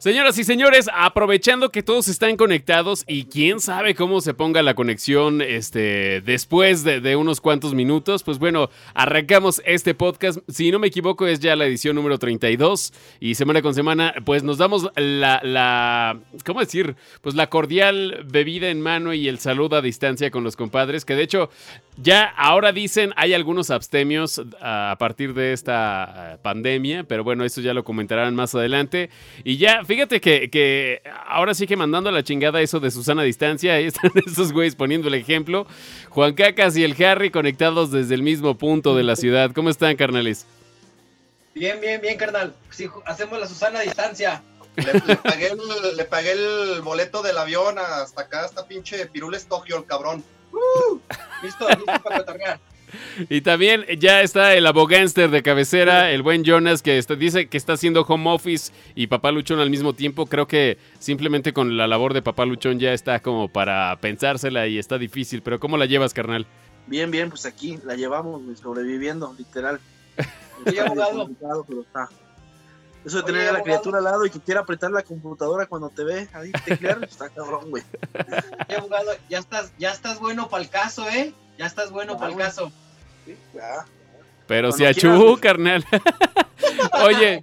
Señoras y señores, aprovechando que todos están conectados y quién sabe cómo se ponga la conexión este, después de, unos cuantos minutos, pues bueno, arrancamos este podcast. Si no me equivoco, es ya la edición número 32 y semana con semana, pues nos damos la, la, ¿cómo decir? Pues la cordial bebida en mano y el saludo a distancia con los compadres, que de hecho ya ahora dicen hay algunos abstemios a partir de esta eh, pandemia, pero bueno, eso ya lo comentarán más adelante. Y ya fíjate que, ahora sí que mandando a la chingada eso de Susana a distancia, ahí están esos güeyes poniendo el ejemplo. Juan Cacas y el Harry conectados desde el mismo punto de la ciudad. ¿Cómo están, carnales? Bien, bien, bien, carnal. Sí, hacemos la Susana a distancia. Le, pagué el, boleto del avión hasta acá, hasta pinche Pirules Tokio, el cabrón. Uh, listo, listo para cotorrear. Y también ya está el abogánster de cabecera, el buen Jonas, que dice que está haciendo home office y papá Luchón al mismo tiempo. Creo que simplemente con la labor de papá Luchón ya está como para pensársela y está difícil. Pero ¿cómo la llevas, carnal? Bien, bien, pues aquí la llevamos, sobreviviendo, literal. Eso de tener a la criatura al lado y que quiera apretar la computadora cuando te ve ahí teclear, está cabrón, güey. ya estás, ya estás bueno para el caso, ¿eh? Ya estás bueno para el caso. Pero si achú, carnal. Oye,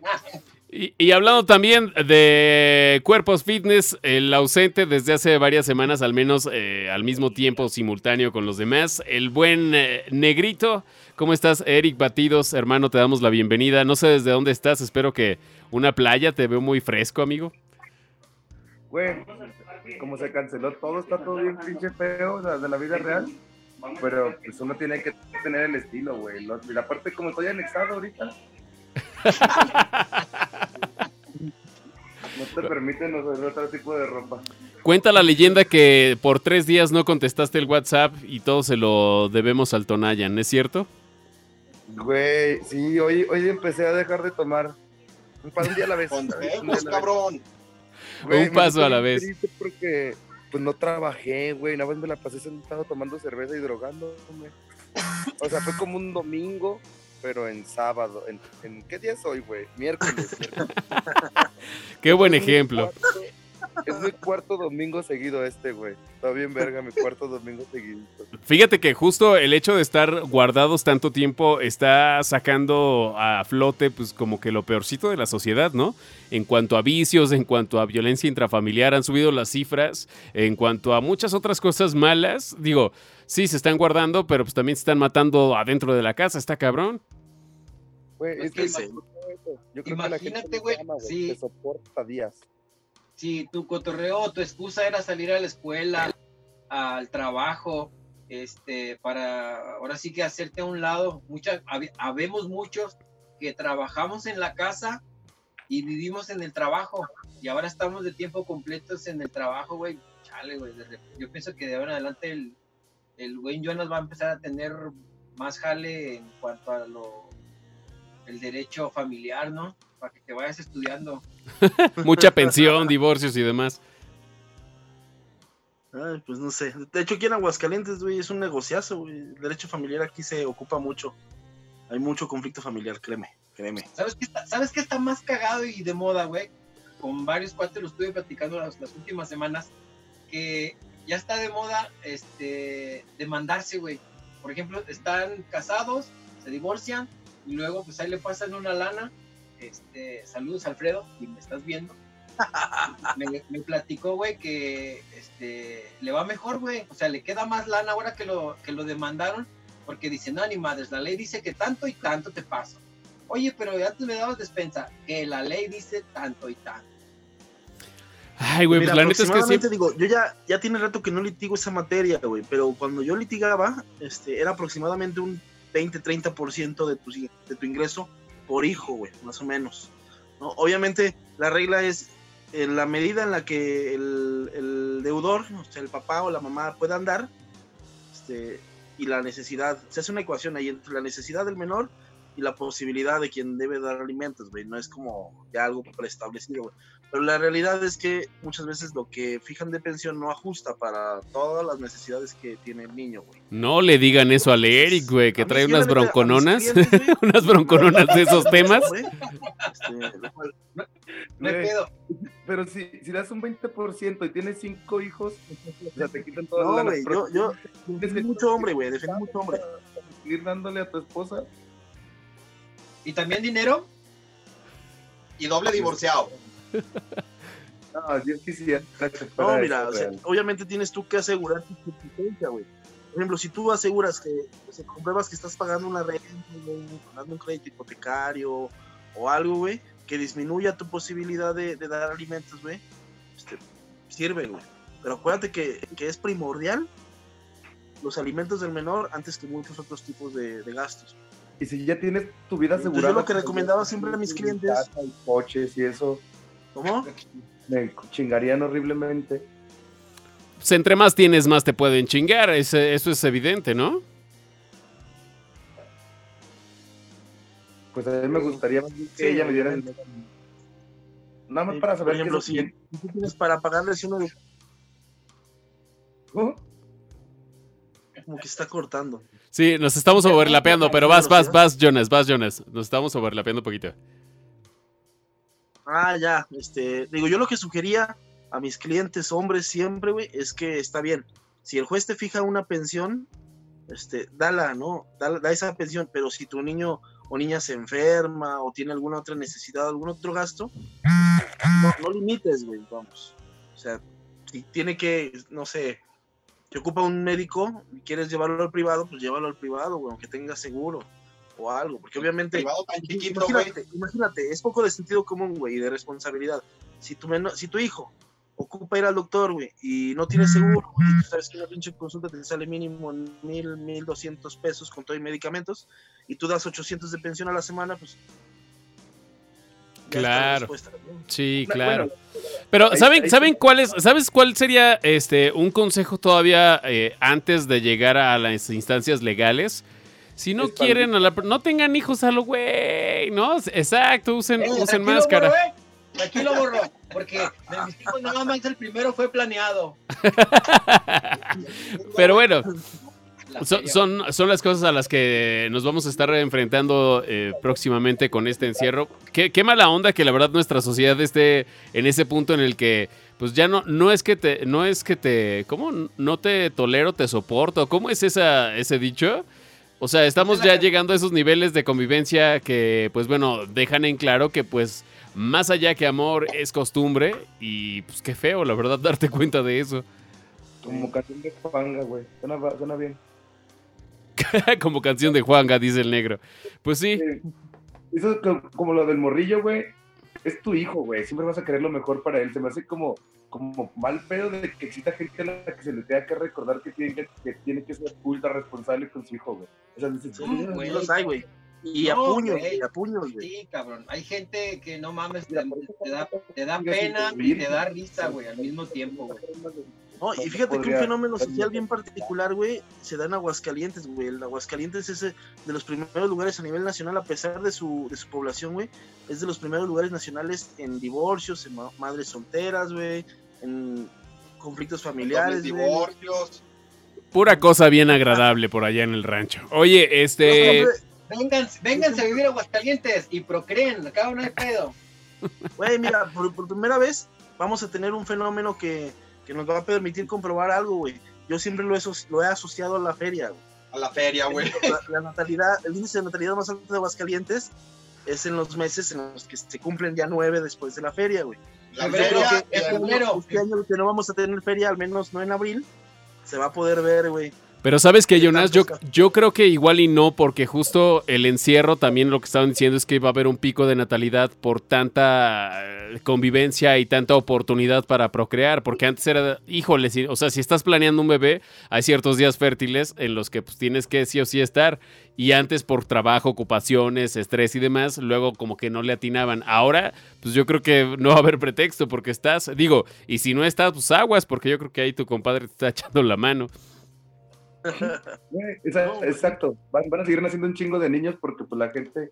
y, hablando también de cuerpos fitness, el ausente desde hace varias semanas, al menos eh, al mismo tiempo, simultáneo con los demás, el buen eh, negrito. ¿Cómo estás, Eric Batidos? Hermano, te damos la bienvenida. No sé desde dónde estás, espero que una playa, te veo muy fresco, amigo. Güey, como se canceló todo, está todo bien pinche feo de la vida real. Pero pues uno tiene que tener el estilo, güey. Y la parte como estoy anexado ahorita. no te permiten usar otro tipo de ropa. Cuenta la leyenda que por tres días no contestaste el WhatsApp y todo se lo debemos al Tonayan, ¿es cierto? Güey, sí, hoy, hoy empecé a dejar de tomar. Un paso a la vez. Un cabrón. un paso a la vez. Porque pues no trabajé, güey. Una vez me la pasé sentado tomando cerveza y drogando, O sea, fue como un domingo, pero en sábado. ¿En, qué día es hoy, güey? Miércoles. qué buen ejemplo. Es mi cuarto domingo seguido este, güey. Está bien verga mi cuarto domingo seguido. Fíjate que justo el hecho de estar guardados tanto tiempo está sacando a flote pues como que lo peorcito de la sociedad, ¿no? En cuanto a vicios, en cuanto a violencia intrafamiliar, han subido las cifras. En cuanto a muchas otras cosas malas, digo, sí, se están guardando, pero pues también se están matando adentro de la casa, está cabrón. Güey, es que, yo creo imagínate, que güey, sí. soporta días si tu cotorreo, tu excusa era salir a la escuela, al trabajo, este, para ahora sí que hacerte a un lado, muchas, habemos muchos que trabajamos en la casa y vivimos en el trabajo y ahora estamos de tiempo completo en el trabajo, güey, chale, güey, yo pienso que de ahora en adelante el, el güey Jonas va a empezar a tener más jale en cuanto a lo, el derecho familiar, ¿no? Para que te vayas estudiando. Mucha pensión, divorcios y demás. Ay, pues no sé. De hecho, aquí en Aguascalientes, güey, es un negociazo, güey. El derecho familiar aquí se ocupa mucho. Hay mucho conflicto familiar, créeme, créeme. ¿Sabes qué está, ¿sabes qué está más cagado y de moda, güey? Con varios cuates lo estuve platicando las, últimas semanas, que ya está de moda este demandarse, güey. Por ejemplo, están casados, se divorcian y luego pues ahí le pasan una lana este, saludos Alfredo, y me estás viendo. me, platicó, güey, que este, le va mejor, güey. O sea, le queda más lana ahora que lo, que lo demandaron, porque dice, no, ni madres, la ley dice que tanto y tanto te paso. Oye, pero antes me dabas despensa, que la ley dice tanto y tanto. Ay, güey, pues la neta es que sí. digo, yo ya, ya tiene rato que no litigo esa materia, güey, pero cuando yo litigaba, este, era aproximadamente un 20-30% de tu, de tu ingreso por hijo, güey, más o menos. ¿no? Obviamente la regla es en la medida en la que el, deudor, o sea, el papá o la mamá puedan dar, este, y la necesidad, se hace una ecuación ahí entre la necesidad del menor y la posibilidad de quien debe dar alimentos, güey. No es como ya algo preestablecido, güey. Pero la realidad es que muchas veces lo que fijan de pensión no ajusta para todas las necesidades que tiene el niño, güey. No le digan eso al Eric, güey, que A trae unas broncononas. unas broncononas de esos temas. este, lo cual- No hay Güey, pedo. Pero si, si das un 20% y tienes cinco hijos, o sea, te quitan toda la No, güey, Pero yo, yo defendí mucho hombre, güey, defendí mucho hombre. Seguir dándole a tu esposa. ¿Y también dinero? Y doble divorciado. No, yo quisiera. No, mira, eso o sea, real. obviamente tienes tú que asegurar tu subsistencia, güey. Por ejemplo, si tú aseguras que, se compruebas que estás pagando una renta, pagando un crédito hipotecario o algo, güey, que disminuya tu posibilidad de, de dar alimentos, güey, este, sirve, güey. Pero acuérdate que, que es primordial los alimentos del menor antes que muchos otros tipos de, de gastos. Y si ya tienes tu vida asegurada. yo lo que con recomendaba siempre a mis clientes- y coches y eso, ¿Cómo? me chingarían horriblemente. Pues entre más tienes, más te pueden chingar. eso es evidente, ¿no? Pues a mí me gustaría más bien que Sí, ella me diera el. Nada más para por saber ejemplo, que si, tú tienes para pagarles uno de ¿Oh? como que está cortando. Sí, nos estamos overlapeando, pero vas, vas, vas, Jonas, vas, Jonas. Nos estamos overlapeando un poquito. Ah, ya, este, digo, yo lo que sugería a mis clientes hombres siempre, güey, es que está bien. Si el juez te fija una pensión, este, dala, ¿no? Da, da esa pensión, pero si tu niño o niña se enferma o tiene alguna otra necesidad, algún otro gasto, no, no limites, güey, vamos. O sea, si tiene que, no sé, te ocupa un médico y quieres llevarlo al privado, pues llévalo al privado, güey, aunque tenga seguro o algo, porque obviamente... Privado tan chiquito, güey. Imagínate, imagínate, es poco de sentido común, güey, y de responsabilidad. Si tu, si tu hijo ocupa ir al doctor, güey, y no tiene seguro, güey, tú sabes que una pinche consulta te sale mínimo mil, mil doscientos pesos con todo y medicamentos, y tú das 800 de pensión a la semana, pues... Claro. Sí, claro. Pero, ¿saben, ¿saben cuál es? ¿Sabes cuál sería este un consejo todavía eh, antes de llegar a las instancias legales? Si no quieren, a la- no tengan hijos a lo güey, ¿no? Exacto, usen, Eh, usen máscara. borro, eh. Tranquilo, borro, porque de mis hijos nada más el primero fue planeado. Pero bueno, son, son, son las cosas a las que nos vamos a estar enfrentando eh, próximamente con este encierro. Qué, qué mala onda que la verdad nuestra sociedad esté en ese punto en el que, pues ya no, no es que te, no es que te, ¿cómo? No te tolero, te soporto. ¿Cómo es esa, ese dicho? O sea, estamos ya llegando a esos niveles de convivencia que, pues bueno, dejan en claro que, pues, más allá que amor es costumbre y, pues, qué feo, la verdad, darte cuenta de eso. Como canción de Juanga, güey. Suena bien. Como canción de Juanga, dice el negro. Pues sí. Eso es co- como lo del morrillo, güey. Es tu hijo, güey. Siempre vas a querer lo mejor para él. Se me hace como, como mal pedo de que exista gente a la que se le tenga que recordar que tiene que, que tiene que ser ultra responsable con su hijo, güey. O sea, dices, Sí, "Güey, güey. sí los hay, güey. Y a No, puños, güey. a puños, güey. Sí, cabrón. Hay gente que no mames, te, da, te da pena y te da risa, güey, al mismo tiempo, güey. No, y fíjate que un fenómeno social bien particular, güey, se da en Aguascalientes, güey. El Aguascalientes es de los primeros lugares a nivel nacional, a pesar de su, de su población, güey. Es de los primeros lugares nacionales en divorcios, en ma- madres solteras, güey, en conflictos familiares, güey. divorcios. Pura cosa bien agradable por allá en el rancho. Oye, este. No, hombre, Vénganse, vénganse a vivir a Aguascalientes y procreen, acá no hay pedo. Güey, mira, por, por primera vez vamos a tener un fenómeno que, que nos va a permitir comprobar algo, güey. Yo siempre lo he, lo he asociado a la feria, güey. A la feria, güey. la, la natalidad, el índice de natalidad más alto de Aguascalientes es en los meses en los que se cumplen ya nueve después de la feria, güey. La creo feria. que este, febrero. este año que no vamos a tener feria, al menos no en abril, se va a poder ver, güey. Pero sabes que, ¿Qué Jonas, yo, creo que igual y no, porque justo el encierro también lo que estaban diciendo es que va a haber un pico de natalidad por tanta eh, convivencia y tanta oportunidad para procrear, porque antes era, híjole, si- o sea, si estás planeando un bebé, hay ciertos días fértiles en los que pues, tienes que sí o sí estar, y antes por trabajo, ocupaciones, estrés y demás, luego como que no le atinaban. Ahora, pues yo creo que no va a haber pretexto porque estás, digo, y si no estás, pues aguas, porque yo creo que ahí tu compadre te está echando la mano. No, exacto. Van, van a seguir naciendo un chingo de niños porque pues la gente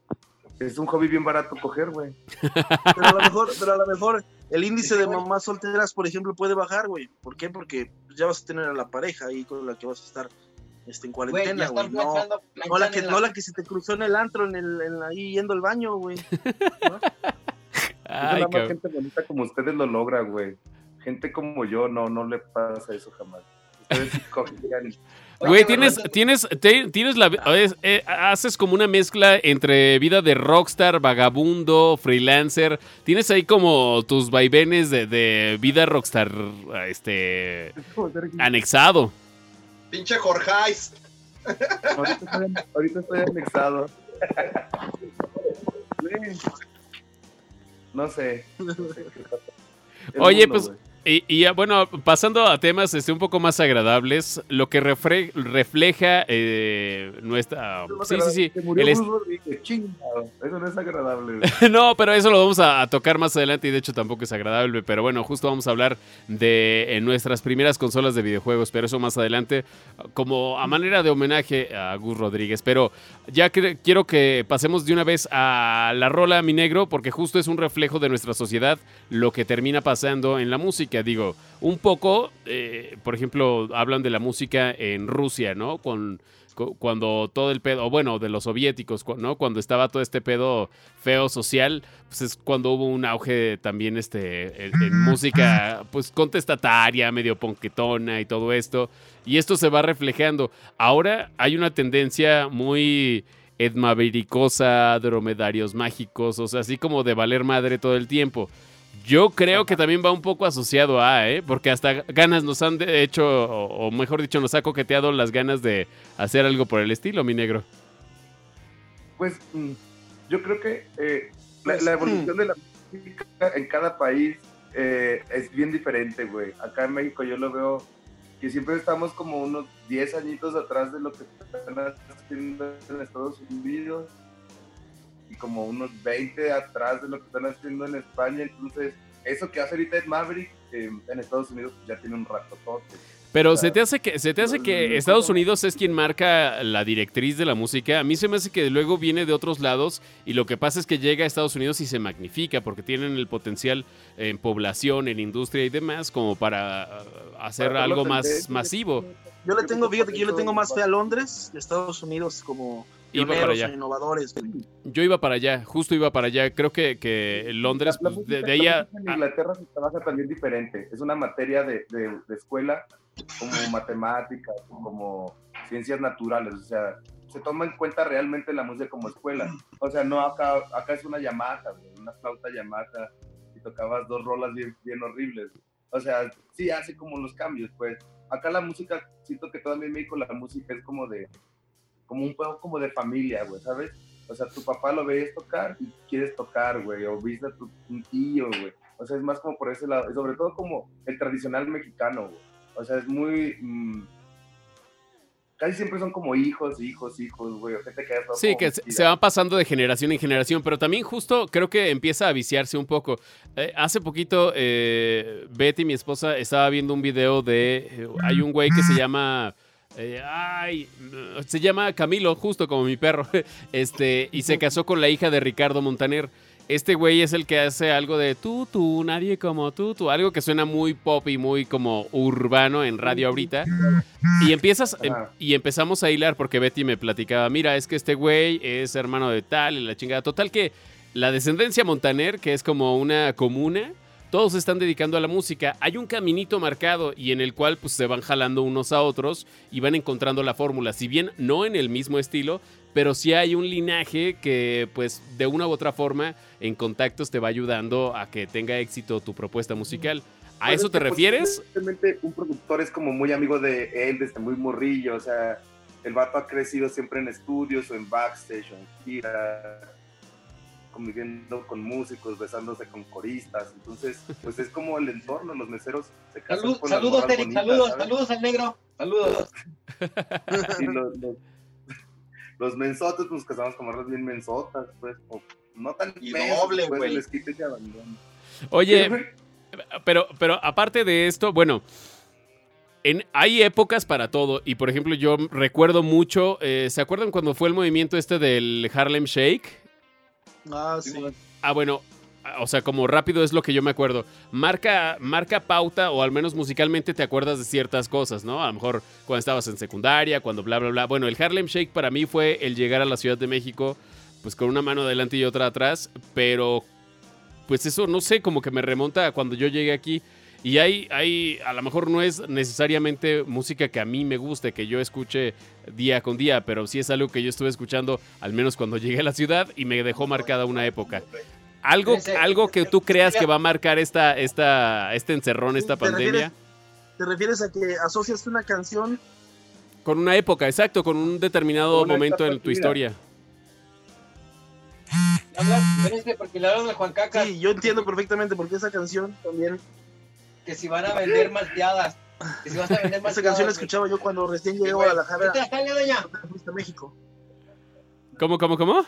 es un hobby bien barato coger, güey. Pero a lo mejor, pero a lo mejor el índice de mamás solteras, por ejemplo, puede bajar, güey. ¿Por qué? Porque ya vas a tener a la pareja ahí con la que vas a estar este, en cuarentena, güey. No, no la que, no la que se te cruzó en el antro, en el, en ahí yendo al baño, güey. Ay, nada más cabrón. gente bonita como ustedes lo logra, güey. Gente como yo no, no le pasa eso jamás. Ustedes cogen, Güey, tienes, tienes, te- tienes la, es- eh, haces como una mezcla entre vida de rockstar, vagabundo, freelancer. Tienes ahí como tus vaivenes de, de vida rockstar, este, anexado. Pinche Jorgeis. ahorita, estoy, ahorita estoy anexado. No sé. no sé Oye, mundo, pues. Y, y bueno, pasando a temas este, un poco más agradables, lo que refre- refleja eh, nuestra... No Sí, sí, sí. Se murió el chingado. Eso no es agradable. No, pero eso lo vamos a, a tocar más adelante y de hecho tampoco es agradable. Pero bueno, justo vamos a hablar de eh, nuestras primeras consolas de videojuegos, pero eso más adelante, como a manera de homenaje a Gus Rodríguez. Pero ya que- quiero que pasemos de una vez a la rola, mi negro, porque justo es un reflejo de nuestra sociedad lo que termina pasando en la música. Digo, un poco, eh, por ejemplo, hablan de la música en Rusia, ¿no? Con cu- cuando todo el pedo, bueno, de los soviéticos, ¿no? Cuando estaba todo este pedo feo social, pues es cuando hubo un auge también este, en, en música, pues contestataria, medio ponquetona y todo esto. Y esto se va reflejando. Ahora hay una tendencia muy edmavericosa, dromedarios mágicos, o sea, así como de valer madre todo el tiempo. Yo creo que también va un poco asociado a, ¿eh? Porque hasta ganas nos han de- hecho, o, o mejor dicho, nos ha coqueteado las ganas de hacer algo por el estilo, mi negro. Pues mm, yo creo que eh, la, Pues, la evolución de la música en cada país eh, es bien diferente, güey. Acá en México yo lo veo que siempre estamos como unos 10 añitos atrás de lo que están haciendo en Estados Unidos y como unos 20 atrás de lo que están haciendo en España. Entonces, eso que hace ahorita Ed Maverick eh, en Estados Unidos pues, ya tiene un rato Pero O sea, se te hace que, se te hace que Estados. Unidos es quien marca la directriz de la música. A mí se me hace que luego viene de otros lados y lo que pasa es que llega a Estados Unidos y se magnifica porque tienen el potencial en población, en industria y demás como para uh, hacer Para algo más masivo. Yo le tengo, fíjate que yo le tengo más fe a Londres que a Estados Unidos como Iba para allá. e innovadores. Yo iba para allá, justo iba para allá. Creo que, que Londres, La- la pues, de, de ahí a- En Inglaterra se trabaja también diferente. Es una materia de, de- de escuela como matemáticas, como ciencias naturales. O sea, se toma en cuenta realmente la música como escuela. O sea, no acá, acá es una Yamaha, güey, una flauta Yamaha y tocabas dos rolas bien, bien horribles. O sea, sí hace como los cambios, pues. Acá la música, siento que todavía en México la música es como de, como un juego como de familia, güey, ¿sabes? O sea, tu papá lo ves tocar y quieres tocar, güey, o viste a tu un tío, güey. O sea, es más como por ese lado, y sobre todo como el tradicional mexicano, güey. O sea, es muy... mm, casi siempre son como hijos, hijos, hijos, güey. o gente que Sí, que se, se va pasando de generación en generación, pero también justo creo que empieza a viciarse un poco. Eh, hace poquito, eh, Betty, mi esposa, estaba viendo un video de... eh, hay un güey que se llama... eh, ay, no, se llama Camilo, justo como mi perro, este, y se casó con la hija de Ricardo Montaner. Este güey es el que hace algo de tú, tú, nadie como tú, tú, algo que suena muy pop y muy como urbano en radio ahorita. Y empiezas em- y empezamos a hilar porque Betty me platicaba, mira, es que este güey es hermano de tal y la chingada. Total que la descendencia Montaner, que es como una comuna, todos se están dedicando a la música. Hay un caminito marcado y en el cual pues se van jalando unos a otros y van encontrando la fórmula. Si bien no en el mismo estilo, pero sí hay un linaje que pues de una u otra forma en contactos te va ayudando a que tenga éxito tu propuesta musical. ¿A eso es te que, pues, refieres? Realmente un productor es como muy amigo de él desde muy morrillo, o sea, el vato ha crecido siempre en estudios o en backstage o en gira, conviviendo con músicos, besándose con coristas, entonces, pues es como el entorno, los meseros se casan Salud- con saludos, Eric, bonitas, saludos, ¿sabes? saludos al negro. Saludos. Y los, los, los mensotes nos casamos con morras bien mensotas, pues, o no tan Y doble, pues, güey. les quita ese abandono. Oye, pero, pero aparte de esto, bueno, En, hay épocas para todo. Y por ejemplo, yo recuerdo mucho. eh, ¿Se acuerdan cuando fue el movimiento este del Harlem Shake? Ah, sí. Ah, bueno. ah, O sea, como rápido es lo que yo me acuerdo. Marca, marca pauta, o al menos musicalmente te acuerdas de ciertas cosas, ¿no? A lo mejor cuando estabas en secundaria, cuando bla, bla, bla. Bueno, el Harlem Shake para mí fue el llegar a la Ciudad de México, pues con una mano adelante y otra atrás. Pero, pues eso, no sé, como que me remonta a cuando yo llegué aquí. Y hay, hay, a lo mejor no es necesariamente música que a mí me guste, que yo escuche día con día, pero sí es algo que yo estuve escuchando al menos cuando llegué a la ciudad y me dejó marcada una época. Algo, algo que tú creas que va a marcar esta, esta, este encerrón, esta ¿Te refieres- pandemia, ¿Te refieres a que asocias una canción? con una época, exacto, con un determinado Con momento en tu historia. Habla- espérense, porque le hablan de Juan Caca Sí, yo entiendo perfectamente porque esa canción también. Que si van a vender malteadas. Que si vas a vender malteadas. Esa canción la escuchaba yo cuando recién llegué a. Guadalajara. Doña. fuiste a México. ¿Cómo, cómo, cómo?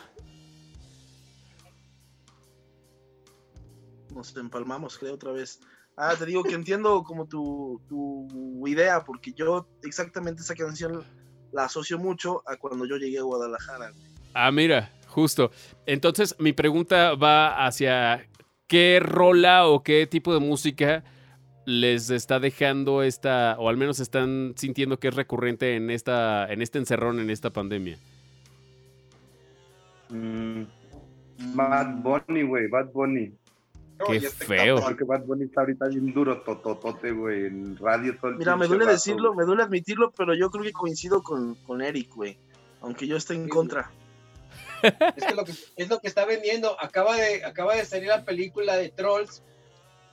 Nos empalmamos, creo, otra vez. Ah, te digo que entiendo como tu, tu idea, porque yo exactamente esa canción la asocio mucho a cuando yo llegué a Guadalajara. Ah, mira, justo. Entonces, mi pregunta va hacia qué rola o qué tipo de música les está dejando esta, o al menos están sintiendo que es recurrente en esta, en este encerrón, en esta pandemia. Mm, Bad Bunny, güey, Bad Bunny. No, Qué este feo. Porque Bad Bunny está ahorita bien duro, tototote, güey, en radio todo el Mira, me duele rato, decirlo, me duele admitirlo, pero yo creo que coincido con, con Eric, güey. Aunque yo esté en Sí, contra. Es que lo que es lo que está vendiendo. Acaba de, acaba de salir la película de Trolls.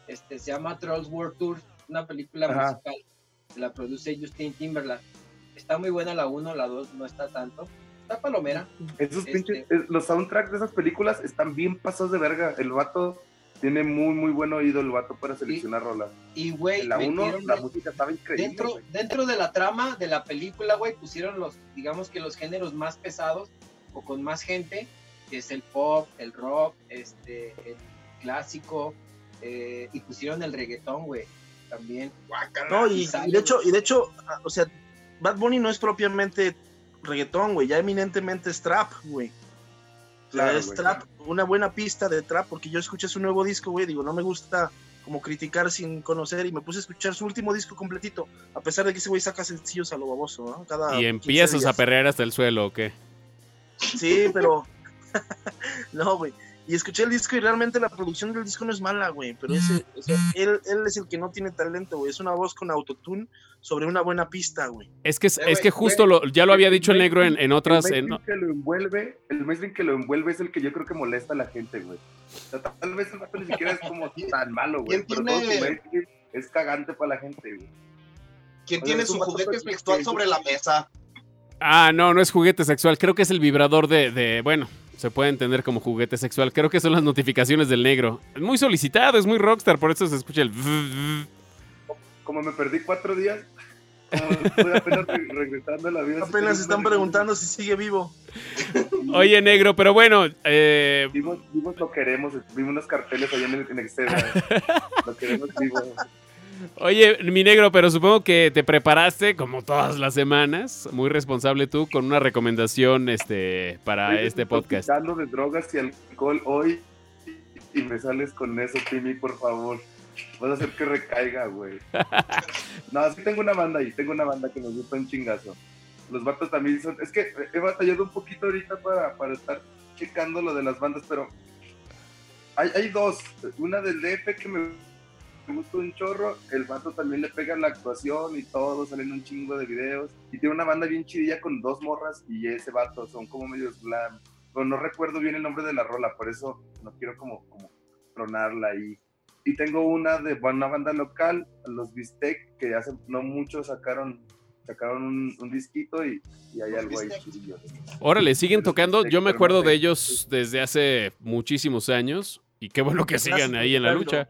Este se llama Trolls World Tour, una película Ajá. musical. La produce Justin Timberlake. Está muy buena la 1, la 2 no está tanto. Está palomera. Esos Este- pinches, eh, los soundtracks de esas películas están bien pasados de verga. El vato tiene muy, muy buen oído, el vato para seleccionar rolas. Y güey, la 1, metieron la música estaba increíble. dentro, dentro de la trama de la película, güey, pusieron los, digamos que los géneros más pesados o con más gente, que es el pop, el rock, este, el clásico, eh, y pusieron el reggaetón, güey, también. No, y, sale, y de hecho, y de hecho, o sea, Bad Bunny no es propiamente reggaetón, güey, ya eminentemente es trap, güey. O sea, Claro, es güey. trap, una buena pista de trap, porque yo escuché su nuevo disco, güey, digo, no me gusta como criticar sin conocer, y me puse a escuchar su último disco completito, a pesar de que ese güey saca sencillos a lo baboso, ¿no? Cada Y 15 empiezas a perrear hasta el suelo, ¿o qué? Sí, pero. no, güey. Y escuché el disco y realmente la producción del disco no es mala, güey. Pero ese, o sea, él, él es el que no tiene talento, güey. Es una voz con autotune sobre una buena pista, güey. Es que, es, Eh, es que justo lo, ya lo había dicho el negro en, en otras... El en- mainstream que lo envuelve, el mainstream que lo envuelve es el que yo creo que molesta a la gente, güey. O sea, tal vez el ni siquiera es como tan malo, güey. ¿Quién Pero tiene- todo su es cagante para la gente, güey. ¿Quién tiene su juguete sexual sobre la mesa? Ah, no, no es juguete sexual. Creo que es el vibrador de, de- Bueno, se puede entender como juguete sexual. Creo que son las notificaciones del negro. Es muy solicitado, es muy rockstar, por eso se escucha el... Como me perdí cuatro días, como estoy apenas re- regresando a la vida. Apenas están preguntando si sigue vivo. Oye, negro, pero bueno, eh, Vimos, vimos lo queremos, vimos unos carteles allá en el en Exceda. lo queremos vivo. Oye, mi negro, pero supongo que te preparaste como todas las semanas, muy responsable tú, con una recomendación este, para Estoy este podcast. desintoxicando de drogas y alcohol hoy y me sales con eso, Timmy, por favor. Vas a hacer que recaiga, güey. No, sí tengo una banda ahí, tengo una banda que me gusta un chingazo. Los vatos también son... Es que he batallado un poquito ahorita para, para estar checando lo de las bandas, pero hay, hay dos. Una del DF que me, me gusta un chorro, el vato también le pega la actuación y todo, salen un chingo de videos. Y tiene una banda bien chidilla con dos morras y ese vato, son como medios glam. Pero no recuerdo bien el nombre de la rola, por eso no quiero como, como tronarla ahí. Y tengo una de una banda local, los Bistec, que hace no mucho sacaron sacaron un, un disquito y, y hay algo ahí Bistec. chidillo. Órale, siguen tocando. Yo me acuerdo de ellos desde hace muchísimos años. Y qué bueno que sigan ahí en la claro. lucha.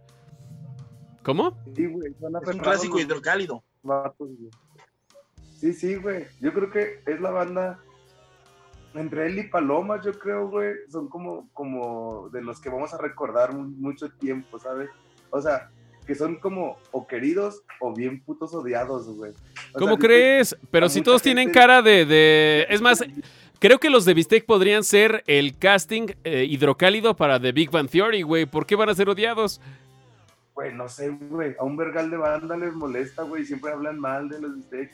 ¿Cómo? Sí, güey, son Es un clásico los hidrocálido. vatos, güey. Sí, sí, güey. Yo creo que es la banda entre él y Paloma, yo creo, güey, son como, como de los que vamos a recordar mu- mucho tiempo, ¿sabes? O sea, que son como o queridos o bien putos odiados, güey. O ¿Cómo sea, crees? Pero si todos tienen cara de, de- Es más, creo que los de Bistec podrían ser el casting eh, hidrocálido para The Big Bang Theory, güey. ¿Por qué van a ser odiados? Güey, no sé, güey. A un vergal de banda les molesta, güey. Siempre hablan mal de los bistec.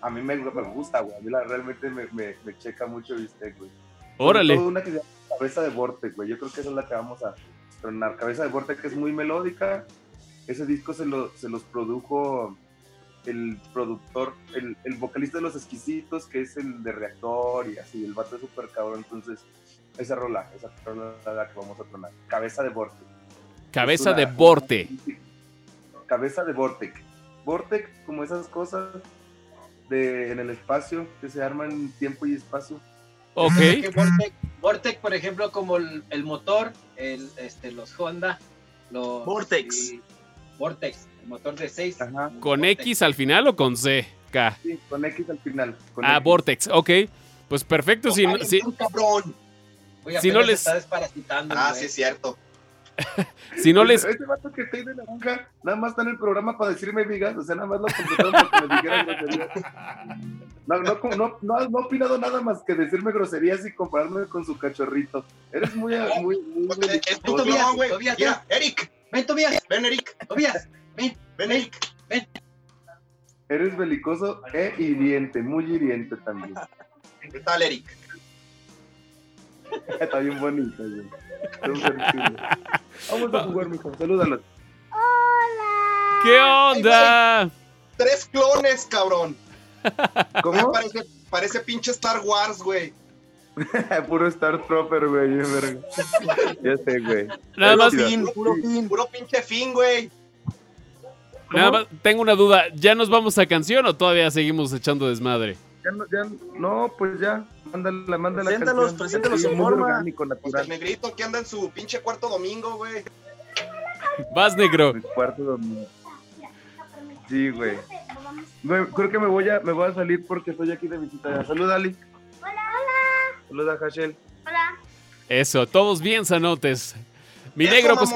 A mí me, me gusta, güey. A mí la, realmente me, me, me checa mucho bistec, güey. Órale. todo una que se llama Cabeza de Vortex, güey. Yo creo que esa es la que vamos a tronar. Cabeza de Vortex es muy melódica. Ese disco se, lo, se los produjo el productor, el, el vocalista de Los Exquisitos, que es el de Reactor y así. El vato es súper cabrón. Entonces, esa rola, esa rola es la que vamos a tronar. Cabeza de Vortex. Cabeza de Borte. Cabeza de Vortex. Vortex, como esas cosas de, en el espacio, que se arman en tiempo y espacio. Ok. Que Vortec, Vortec, por ejemplo, como el, el motor, el, este, los Honda, los Vortex. y- Vortex, el motor de 6. Ajá. ¿Con X al final o con C? K. Sí, con X al final. con Ah, X. Vortex. Ok. Pues perfecto. Si, no- si, cabrón. Oye, Si no les- está desparasitando. Ah, sí, es cierto. si no les. Ese vato que está ahí de naranja, nada más está en el programa para decirme migas, o sea, nada más lo contrataron para que me dijeran groserías. No, no, no, no, no ha opinado nada más que decirme groserías y compararme con su cachorrito. Eres muy, muy, muy belicoso. Tobías. Tobías, Mira, Eric. Ven, Tobías, Ven, Eric. Tobías. Ven, Eric. Eres belicoso e hiriente, muy hiriente también. ¿Qué tal, Eric? Está bien bonito, güey. Vamos a jugar, mijo. Salúdalos. ¿Qué onda? Tres clones, cabrón. ¿Cómo? Parece, parece pinche Star Wars, güey. Puro Star Trooper, güey. Ya sé, güey. Nada más, Puro Fin, puro fin. Puro pinche fin, güey. nada más. Tengo una duda. ¿Ya nos vamos a canción o todavía seguimos echando desmadre? Ya no, ya, no, pues ya. Mándala, mándala. Preséntalos, preséntalos en muy forma. orgánico, Pues natural. el negrito que anda en su pinche cuarto domingo, güey. Vas, negro. Mi cuarto domingo. Sí, güey. Me- creo que me voy a me voy a salir porque estoy aquí de visita. Saluda, Ali. Hola, hola. Saluda, Hashel. Hola. Eso, todos bien sanotes. Mi Eso, negro, pues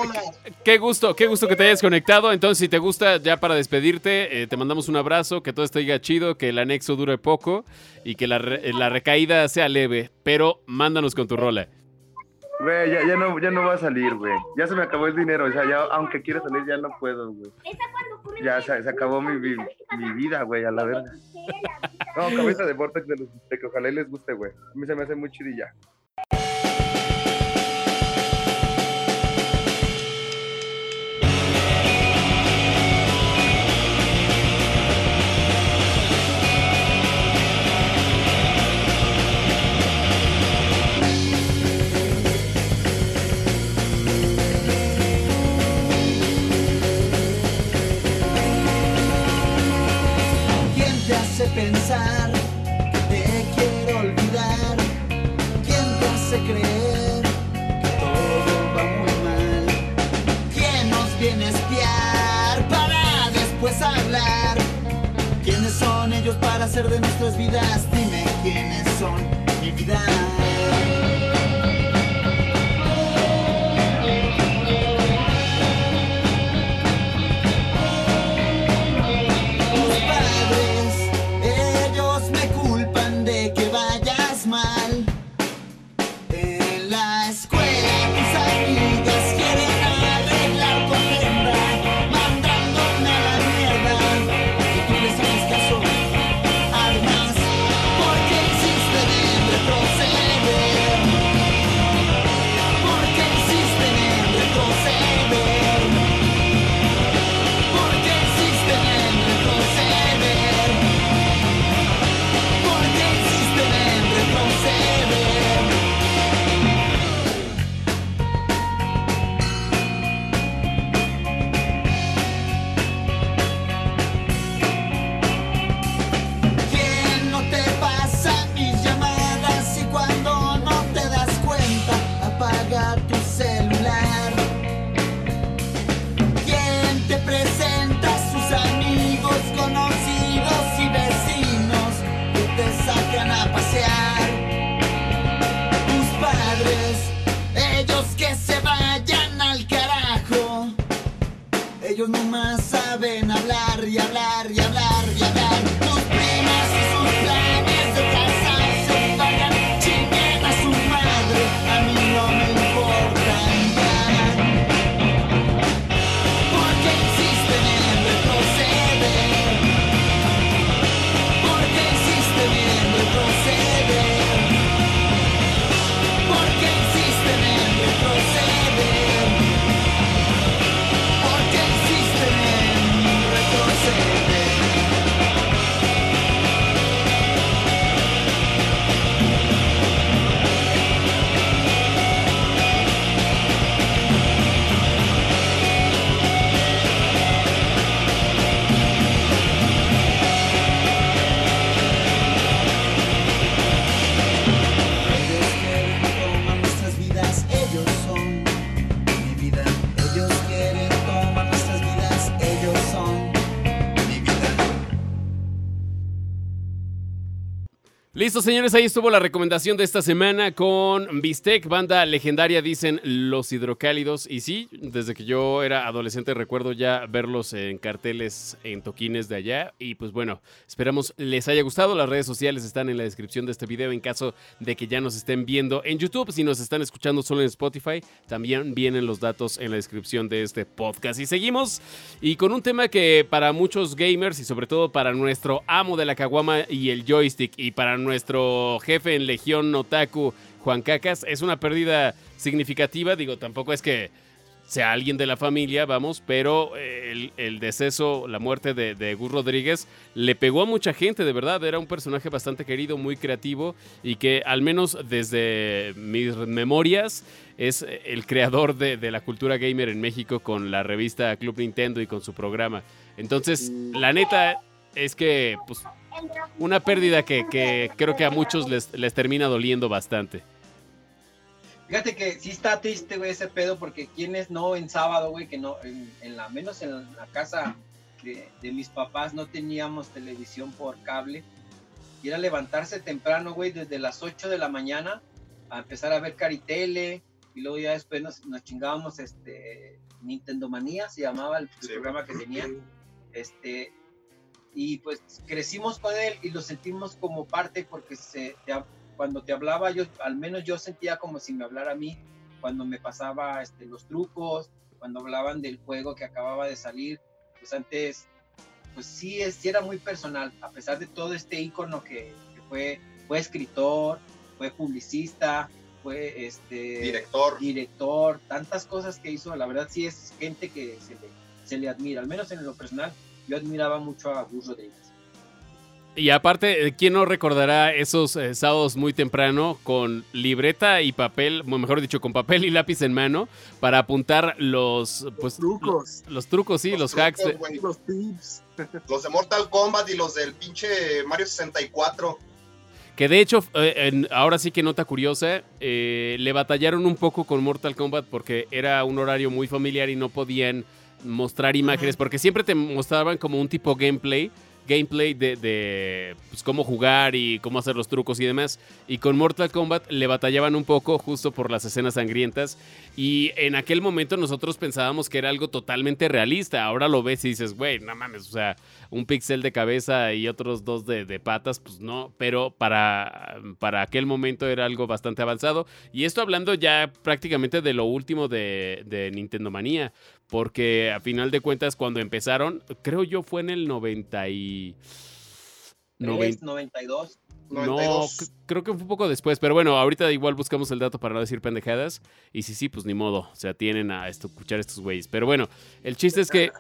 qué gusto, qué gusto que te hayas conectado. Entonces, si te gusta, ya para despedirte, eh, te mandamos un abrazo, que todo esté chido, que el anexo dure poco y que la, re- la recaída sea leve. Pero mándanos con tu rola. Güey, ya, ya no ya no va a salir, güey. Ya se me acabó el dinero, o sea, ya aunque quiera salir ya no puedo, güey. Ya se, se acabó mi, vi- mi vida, güey, a la verga. No, cabeza de Vortex de los de que ojalá y les guste, güey. A mí se me hace muy chidilla. Hacer de nuestras vidas? Dime quiénes son mi vida. Señores, ahí estuvo la recomendación de esta semana con Bistec, banda legendaria, dicen los hidrocálidos. Y sí, desde que yo era adolescente recuerdo ya verlos en carteles en toquines de allá. Y pues bueno, esperamos les haya gustado. Las redes sociales están en la descripción de este video en caso de que ya nos estén viendo en YouTube. Si nos están escuchando solo en Spotify, también vienen los datos en la descripción de este podcast. Y seguimos y con un tema que para muchos gamers y sobre todo para nuestro amo de la caguama y el joystick y para nuestro jefe en Legión Otaku, Juan Cacas, es una pérdida significativa. Digo, tampoco es que sea alguien de la familia, vamos, pero eh, el, deceso, la muerte de, de Gus Rodríguez le pegó a mucha gente, de verdad. Era un personaje bastante querido, muy creativo y que al menos desde mis memorias es el creador de, de la cultura gamer en México con la revista Club Nintendo y con su programa. Entonces, la neta es que, pues, una pérdida que, que creo que a muchos les, les termina doliendo bastante. Fíjate que sí está triste, güey, ese pedo, porque quienes no en sábado, güey, que no, en, en la, menos en la casa de, de mis papás no teníamos televisión por cable. Y era levantarse temprano, güey, desde las 8 de la mañana a empezar a ver Caritele. Y luego ya después nos, nos chingábamos este Nintendo Manía, se llamaba el, el programa que tenía. Este, y pues crecimos con él y lo sentimos como parte porque se, te- cuando te hablaba yo, al menos yo sentía como si me hablara a mí, cuando me pasaba este, los trucos, cuando hablaban del juego que acababa de salir, pues antes, pues sí, es, sí era muy personal, a pesar de todo este ícono que, que fue, fue escritor, fue publicista, fue este Director. director, tantas cosas que hizo, la verdad sí es gente que se le, se le admira, al menos en lo personal, yo admiraba mucho a Gus Rodríguez. Y aparte, eh, ¿quién no recordará esos eh, sábados muy temprano con libreta y papel, o mejor dicho, con papel y lápiz en mano para apuntar los, pues, trucos. lo- los trucos, sí, los, hacks. güey. Los tips. Los de Mortal Kombat y los del pinche Mario 64. Que de hecho, eh, en- ahora sí que nota curiosa, eh, le batallaron un poco con Mortal Kombat porque era un horario muy familiar y no podían mostrar imágenes, porque siempre te mostraban como un tipo gameplay, gameplay de, de, pues, cómo jugar y cómo hacer los trucos y demás. Y con Mortal Kombat le batallaban un poco justo por las escenas sangrientas. Y en aquel momento nosotros pensábamos que era algo totalmente realista. Ahora lo ves y dices, güey, no mames, o sea, un pixel de cabeza y otros dos de, de patas, pues no. Pero para, para aquel momento era algo bastante avanzado. Y esto hablando ya prácticamente de lo último de, de Nintendo Manía. Porque a final de cuentas, cuando empezaron, creo yo fue en el 90 y... 90 92. no, 92. c- creo que fue un poco después, pero bueno, ahorita igual buscamos el dato para no decir pendejadas. Y si sí, pues ni modo, o sea, tienen a esto, escuchar estos güeyes. Pero bueno, el chiste es que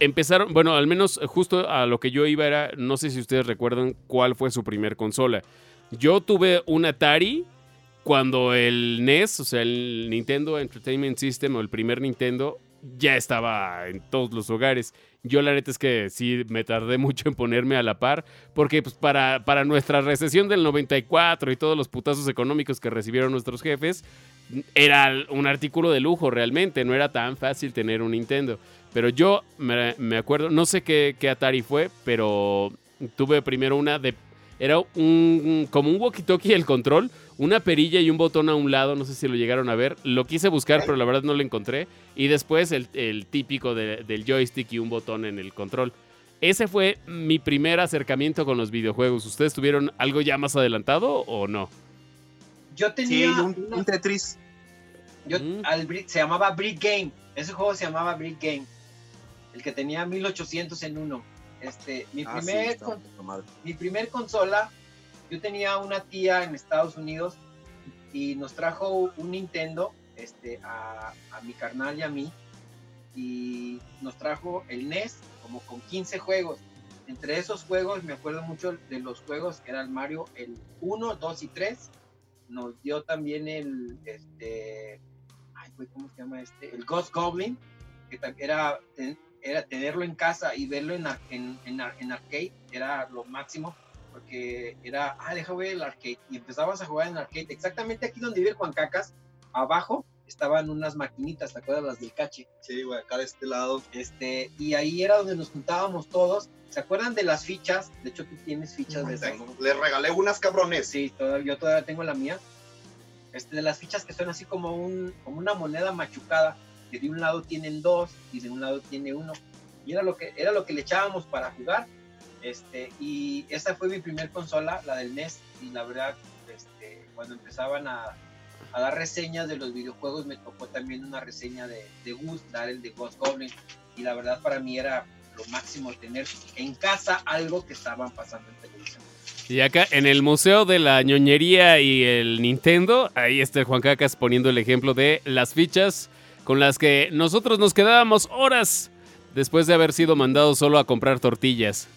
empezaron, bueno, al menos justo a lo que yo iba era, no sé si ustedes recuerdan cuál fue su primer consola. Yo tuve un Atari cuando el NES, o sea, el Nintendo Entertainment System o el primer Nintendo, ya estaba en todos los hogares. Yo la neta es que sí me tardé mucho en ponerme a la par, porque pues para, para nuestra recesión del 94 y todos los putazos económicos que recibieron nuestros jefes, era un artículo de lujo realmente, no era tan fácil tener un Nintendo. Pero yo me, me acuerdo, no sé qué, qué Atari fue, pero tuve primero una de era un como un walkie-talkie el control, una perilla y un botón a un lado, no sé si lo llegaron a ver. Lo quise buscar, pero la verdad no lo encontré. Y después el, el típico de- del joystick y un botón en el control. Ese fue mi primer acercamiento con los videojuegos. ¿Ustedes tuvieron algo ya más adelantado o no? Yo Sí, tenía. un, un Tetris. yo- Mm. al se llamaba Brick Game. Ese juego se llamaba Brick Game. El que tenía 1800 en uno. Este, mi Ah, primer con- mi primer consola, yo tenía una tía en Estados Unidos y nos trajo un Nintendo este, a, a mi carnal y a mí. Y nos trajo el NES como con 15 juegos. Entre esos juegos me acuerdo mucho de los juegos que era el Mario, el 1, 2 y 3. Nos dio también el, este, ay, güey, ¿cómo se llama este? El Ghost Goblin, que era, era tenerlo en casa y verlo en, en, en en arcade, era lo máximo, porque era, ah, deja ver el arcade, y empezabas a jugar en arcade, exactamente aquí donde vive Juan Cacas, abajo estaban unas maquinitas, ¿te acuerdas las del cache? Sí, güey, acá de este lado. Este, y ahí era donde nos juntábamos todos, ¿se acuerdan de las fichas? De hecho, tú tienes fichas de esas, ¿no? Les regalé unas cabrones. Sí, todavía, yo todavía tengo la mía. Este, de las fichas que son así como, un, como una moneda machucada, que de un lado tienen dos y de un lado tiene uno. Y era lo que, era lo que le echábamos para jugar. Este, y esa fue mi primer consola, la del NES. Y la verdad, este, cuando empezaban a, a dar reseñas de los videojuegos, me tocó también una reseña de, de Gus, dar el de Ghost Goblin. Y la verdad para mí era lo máximo tener en casa algo que estaban pasando en televisión. Y acá en el Museo de la ñoñería y el Nintendo, ahí está Juan Cacas poniendo el ejemplo de las fichas con las que nosotros nos quedábamos horas después de haber sido mandados solo a comprar tortillas.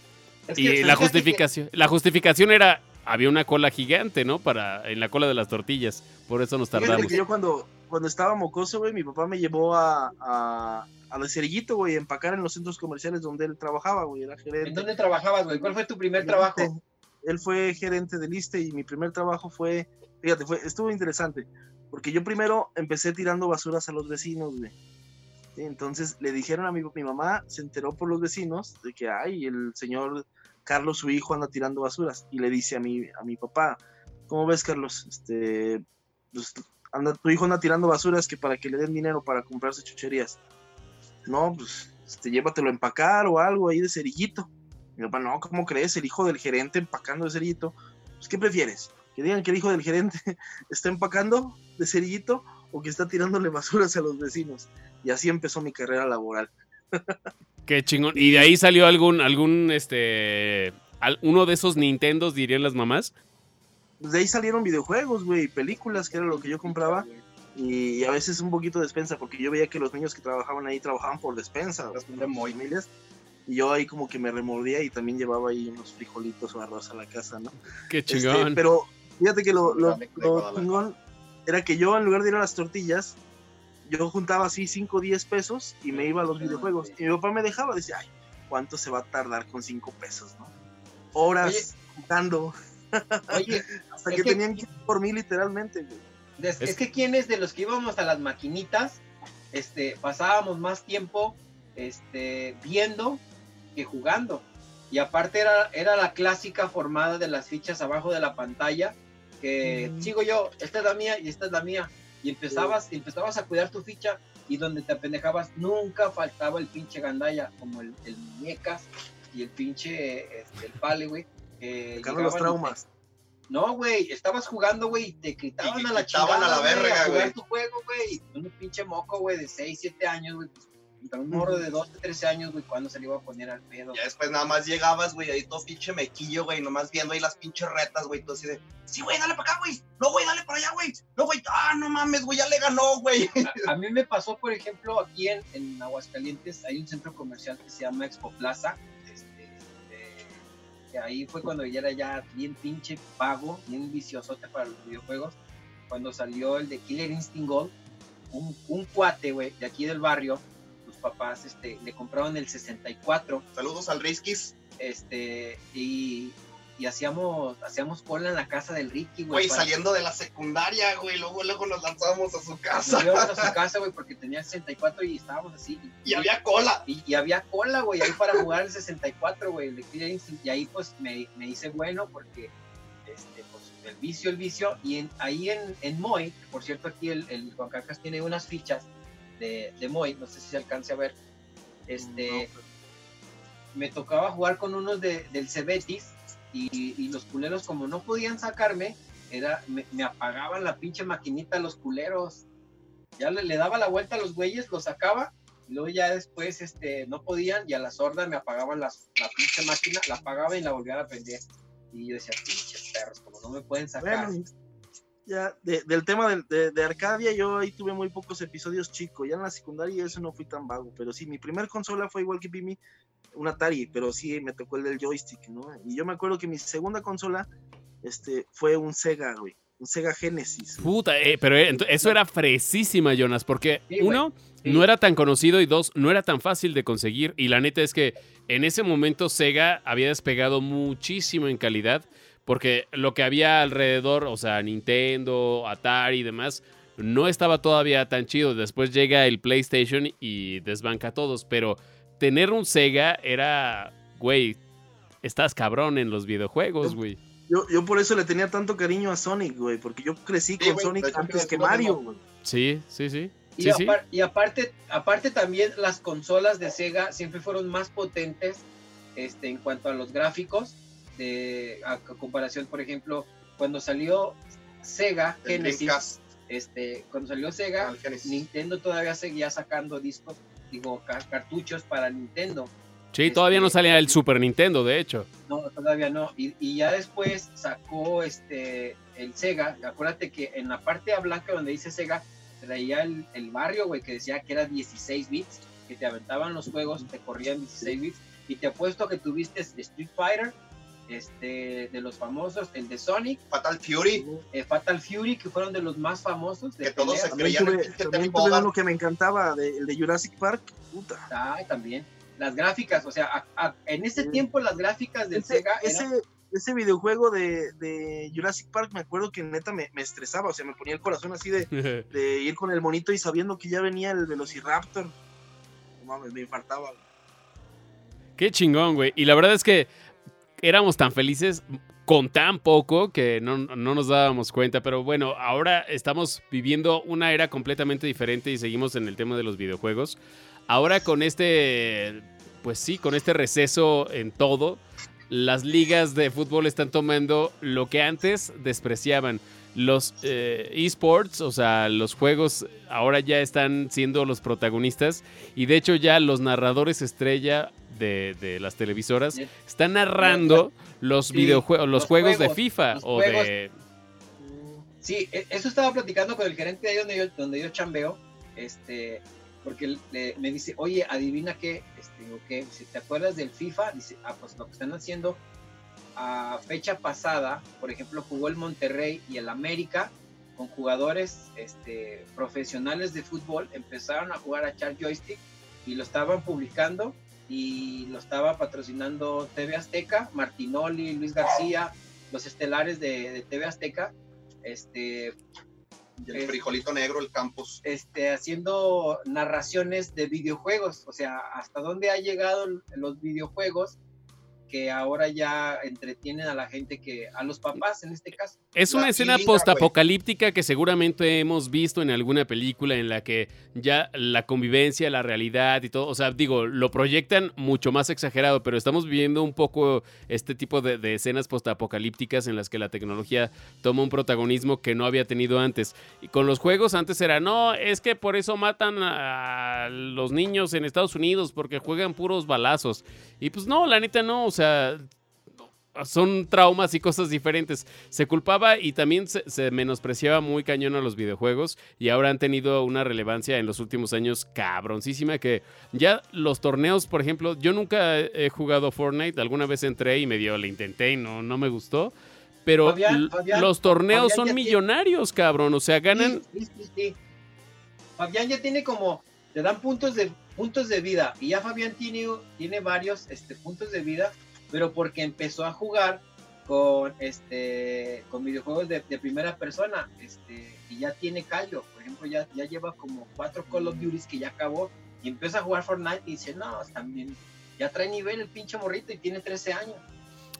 Es que, Y la fíjate que- justificación, la justificación era había una cola gigante, ¿no? Para en la cola de las tortillas. Por eso nos Fíjate tardamos. que yo cuando, cuando estaba mocoso, güey, mi papá me llevó a, a, a de cerillito, güey, a empacar en los centros comerciales donde él trabajaba, güey, era gerente. ¿En dónde trabajabas, güey? ¿Cuál fue tu primer Gerente. trabajo? Él fue gerente del ISTE y mi primer trabajo fue, fíjate, fue, estuvo interesante, porque yo primero empecé tirando basuras a los vecinos, güey. Entonces le dijeron a mi, mi mamá, se enteró por los vecinos de que, ay, el señor Carlos, su hijo, anda tirando basuras. Y le dice a mi, a mi papá, ¿cómo ves, Carlos? Este, pues, anda, tu hijo anda tirando basuras que para que le den dinero para comprarse chucherías. No, pues, este, llévatelo a empacar o algo ahí de cerillito. Mi papá, no, ¿cómo crees? El hijo del gerente empacando de cerillito. Pues, ¿qué prefieres? ¿Que digan que el hijo del gerente está empacando de cerillito o que está tirándole basuras a los vecinos? Y así empezó mi carrera laboral. Qué chingón. Y de ahí salió algún, algún, este, al- uno de esos Nintendos, dirían las mamás. Pues de ahí salieron videojuegos, güey, películas, que era lo que yo compraba. Y, y a veces un poquito de despensa, porque yo veía que los niños que trabajaban ahí trabajaban por despensa, Las familias. Y yo ahí como que me remordía y también llevaba ahí unos frijolitos o arroz a la casa, ¿no? Qué Este, chingón. pero fíjate que lo, lo, chingón era que yo en lugar de ir a las tortillas, yo juntaba así 5 o 10 pesos y me iba a los videojuegos. Y mi papá me dejaba, decía, ay, ¿cuánto se va a tardar con 5 pesos, no? Horas jugando, Oye, hasta que, que- tenían que ir por mí literalmente, güey. Es- es que quienes de los que íbamos a las maquinitas, este, pasábamos más tiempo este, viendo que jugando. Y aparte era, era la clásica formada de las fichas abajo de la pantalla, que sigo yo, esta es la mía y esta es la mía. Y empezabas, empezabas a cuidar tu ficha y donde te apendejabas nunca faltaba el pinche gandalla, como el, el muñecas y el pinche este, el pale, güey. Sacaron los te- traumas. no, güey, estabas jugando, güey, y te gritaban Y a la chingada, a la verga, güey. tu juego, güey. Un pinche moco, güey, de 6, 7 años, güey, pues, un morro de 12, 13 años, güey, cuando se le iba a poner al pedo. Ya después nada más llegabas, güey, ahí todo pinche mequillo, güey, nomás viendo ahí las pinches retas, güey, todo así de, sí, güey, dale para acá, güey, no, güey, dale para allá, güey, no, güey, ah, no mames, güey, ya le ganó, güey. A, a mí me pasó, por ejemplo, aquí en, en Aguascalientes hay un centro comercial que se llama Expo Plaza. Este, este, que ahí fue cuando ya era ya bien pinche pago, bien viciosote para los videojuegos. Cuando salió el de Killer Instinct Gold, un, un cuate, güey, de aquí del barrio, papás este, le compraron el 64 Saludos al Riskis. este, y y hacíamos, hacíamos cola en la casa del Ricky, güey. Saliendo de la secundaria, güey, luego, luego nos lanzábamos a su Nos casa. íbamos a su casa, güey, porque tenía 64 y estábamos así. Y había cola. Y, y había cola, güey, ahí para jugar el 64, güey. el Y ahí, pues, me, me hice bueno porque, este, pues, el vicio, el vicio. Y en, ahí en, en Moy, por cierto, aquí el, el Juan Cacas tiene unas fichas de, de Moy, no sé si se alcance a ver. Este, me tocaba jugar con unos de, del Cebetis y, y los culeros, como no podían sacarme, era, me, me apagaban la pinche maquinita los culeros. Ya le, le daba la vuelta a los güeyes, los sacaba y luego ya después este, no podían y a la sorda me apagaban las, la pinche máquina, la apagaba y la volvían a prender. Y yo decía, pinches perros, como no me pueden sacar. Bueno, ya de- del tema del- de, de Arcadia, yo ahí tuve muy pocos episodios chico. Ya en la secundaria eso no fui tan vago. Pero sí, mi primer consola fue igual que Pimi, un Atari, pero sí me tocó el del joystick, ¿no? Y yo me acuerdo que mi segunda consola este, fue un Sega, güey. Un Sega Genesis. Puta, eh, pero eh, eso era fresísima, Jonas, porque Sí, uno, Sí. no era tan conocido y dos, no era tan fácil de conseguir. Y la neta es que en ese momento Sega había despegado muchísimo en calidad, porque lo que había alrededor, o sea, Nintendo, Atari y demás, no estaba todavía tan chido. Después llega el PlayStation y desbanca a todos, pero tener un Sega era, güey, estás cabrón en los videojuegos, güey. Yo, yo por eso le tenía tanto cariño a Sonic, güey, porque yo crecí Sí, con Sonic antes que Mario, güey. Sí, sí, sí. Y, Sí, y aparte, aparte también las consolas de Sega siempre fueron más potentes este, en cuanto a los gráficos, de, a, a comparación, por ejemplo, cuando salió Sega Genesis, este, cuando salió Sega, Genesis. Nintendo todavía seguía sacando discos, digo, ca- cartuchos para Nintendo. Sí, todavía no este, salía el Super Nintendo, de hecho. No, todavía no. Y, y ya después sacó este el Sega. Acuérdate que en la parte blanca donde dice Sega, traía el, el barrio, güey, que decía que era 16 bits, que te aventaban los juegos, te corrían 16 bits. Y te apuesto que tuviste Street Fighter, este, de los famosos, el de Sonic, Fatal Fury, eh, Fatal Fury, que fueron de los más famosos. De Que todos se También creían el tuve, también tuve uno que me encantaba, de- el de Jurassic Park. Puta. Ah, también. Las gráficas, o sea, a- a- en ese Sí. tiempo las gráficas del Ese, Sega ese, eran ese videojuego de, de Jurassic Park, me acuerdo que neta me, me estresaba, o sea, me ponía el corazón así de, de ir con el monito y sabiendo que ya venía el Velociraptor. No mames, me infartaba. Qué chingón, güey. Y la verdad es que éramos tan felices con tan poco que no, no nos dábamos cuenta. Pero bueno, ahora estamos viviendo una era completamente diferente y seguimos en el tema de los videojuegos. Ahora con este, pues sí, con este receso en todo, las ligas de fútbol están tomando lo que antes despreciaban. Los eh, esports, o sea, los juegos ahora ya están siendo los protagonistas y de hecho ya los narradores estrella de, de las televisoras están narrando los Sí, videojuegos, los, los juegos, de FIFA o juegos. de Sí, e- eso estaba platicando con el gerente de ahí donde yo, donde yo chambeo, este, porque le- me dice, oye, adivina qué, este, digo, ¿qué? Dice, ¿te acuerdas del FIFA? Dice, ah, pues lo que están haciendo a fecha pasada, por ejemplo, jugó el Monterrey y el América con jugadores este, profesionales de fútbol, empezaron a jugar a echar joystick y lo estaban publicando y lo estaba patrocinando TV Azteca, Martinoli, Luis García, los estelares de, de TV Azteca, este, y el frijolito negro, el campus. este, haciendo narraciones de videojuegos, o sea, hasta dónde ha llegado los videojuegos que ahora ya entretienen a la gente que, a los papás en este caso. Es La una escena güey. postapocalíptica que seguramente hemos visto en alguna película en la que ya la convivencia, la realidad y todo, o sea, digo, lo proyectan mucho más exagerado, pero estamos viviendo un poco este tipo de, de escenas postapocalípticas en las que la tecnología toma un protagonismo que no había tenido antes. Y con los juegos antes era, no, es que por eso matan a los niños en Estados Unidos porque juegan puros balazos. Y pues no, la neta no, o sea, son traumas y cosas diferentes. Se culpaba y también se, se menospreciaba muy cañón a los videojuegos y ahora han tenido una relevancia en los últimos años cabroncísima que ya los torneos, por ejemplo, yo nunca he jugado Fortnite, alguna vez entré y medio le intenté y no, no me gustó. Pero Fabián, l- Fabián, los torneos Fabián son tiene- millonarios, cabrón. O sea, ganan. Sí, sí, sí, sí. Fabián ya tiene como, te dan puntos de, puntos de vida y ya Fabián tiene, tiene varios este, puntos de vida, pero porque empezó a jugar con este con videojuegos de, de primera persona este y ya tiene callo por ejemplo ya, ya lleva como cuatro Call of Duty que ya acabó y empieza a jugar Fortnite y dice no también ya trae nivel el pinche morrito y tiene 13 años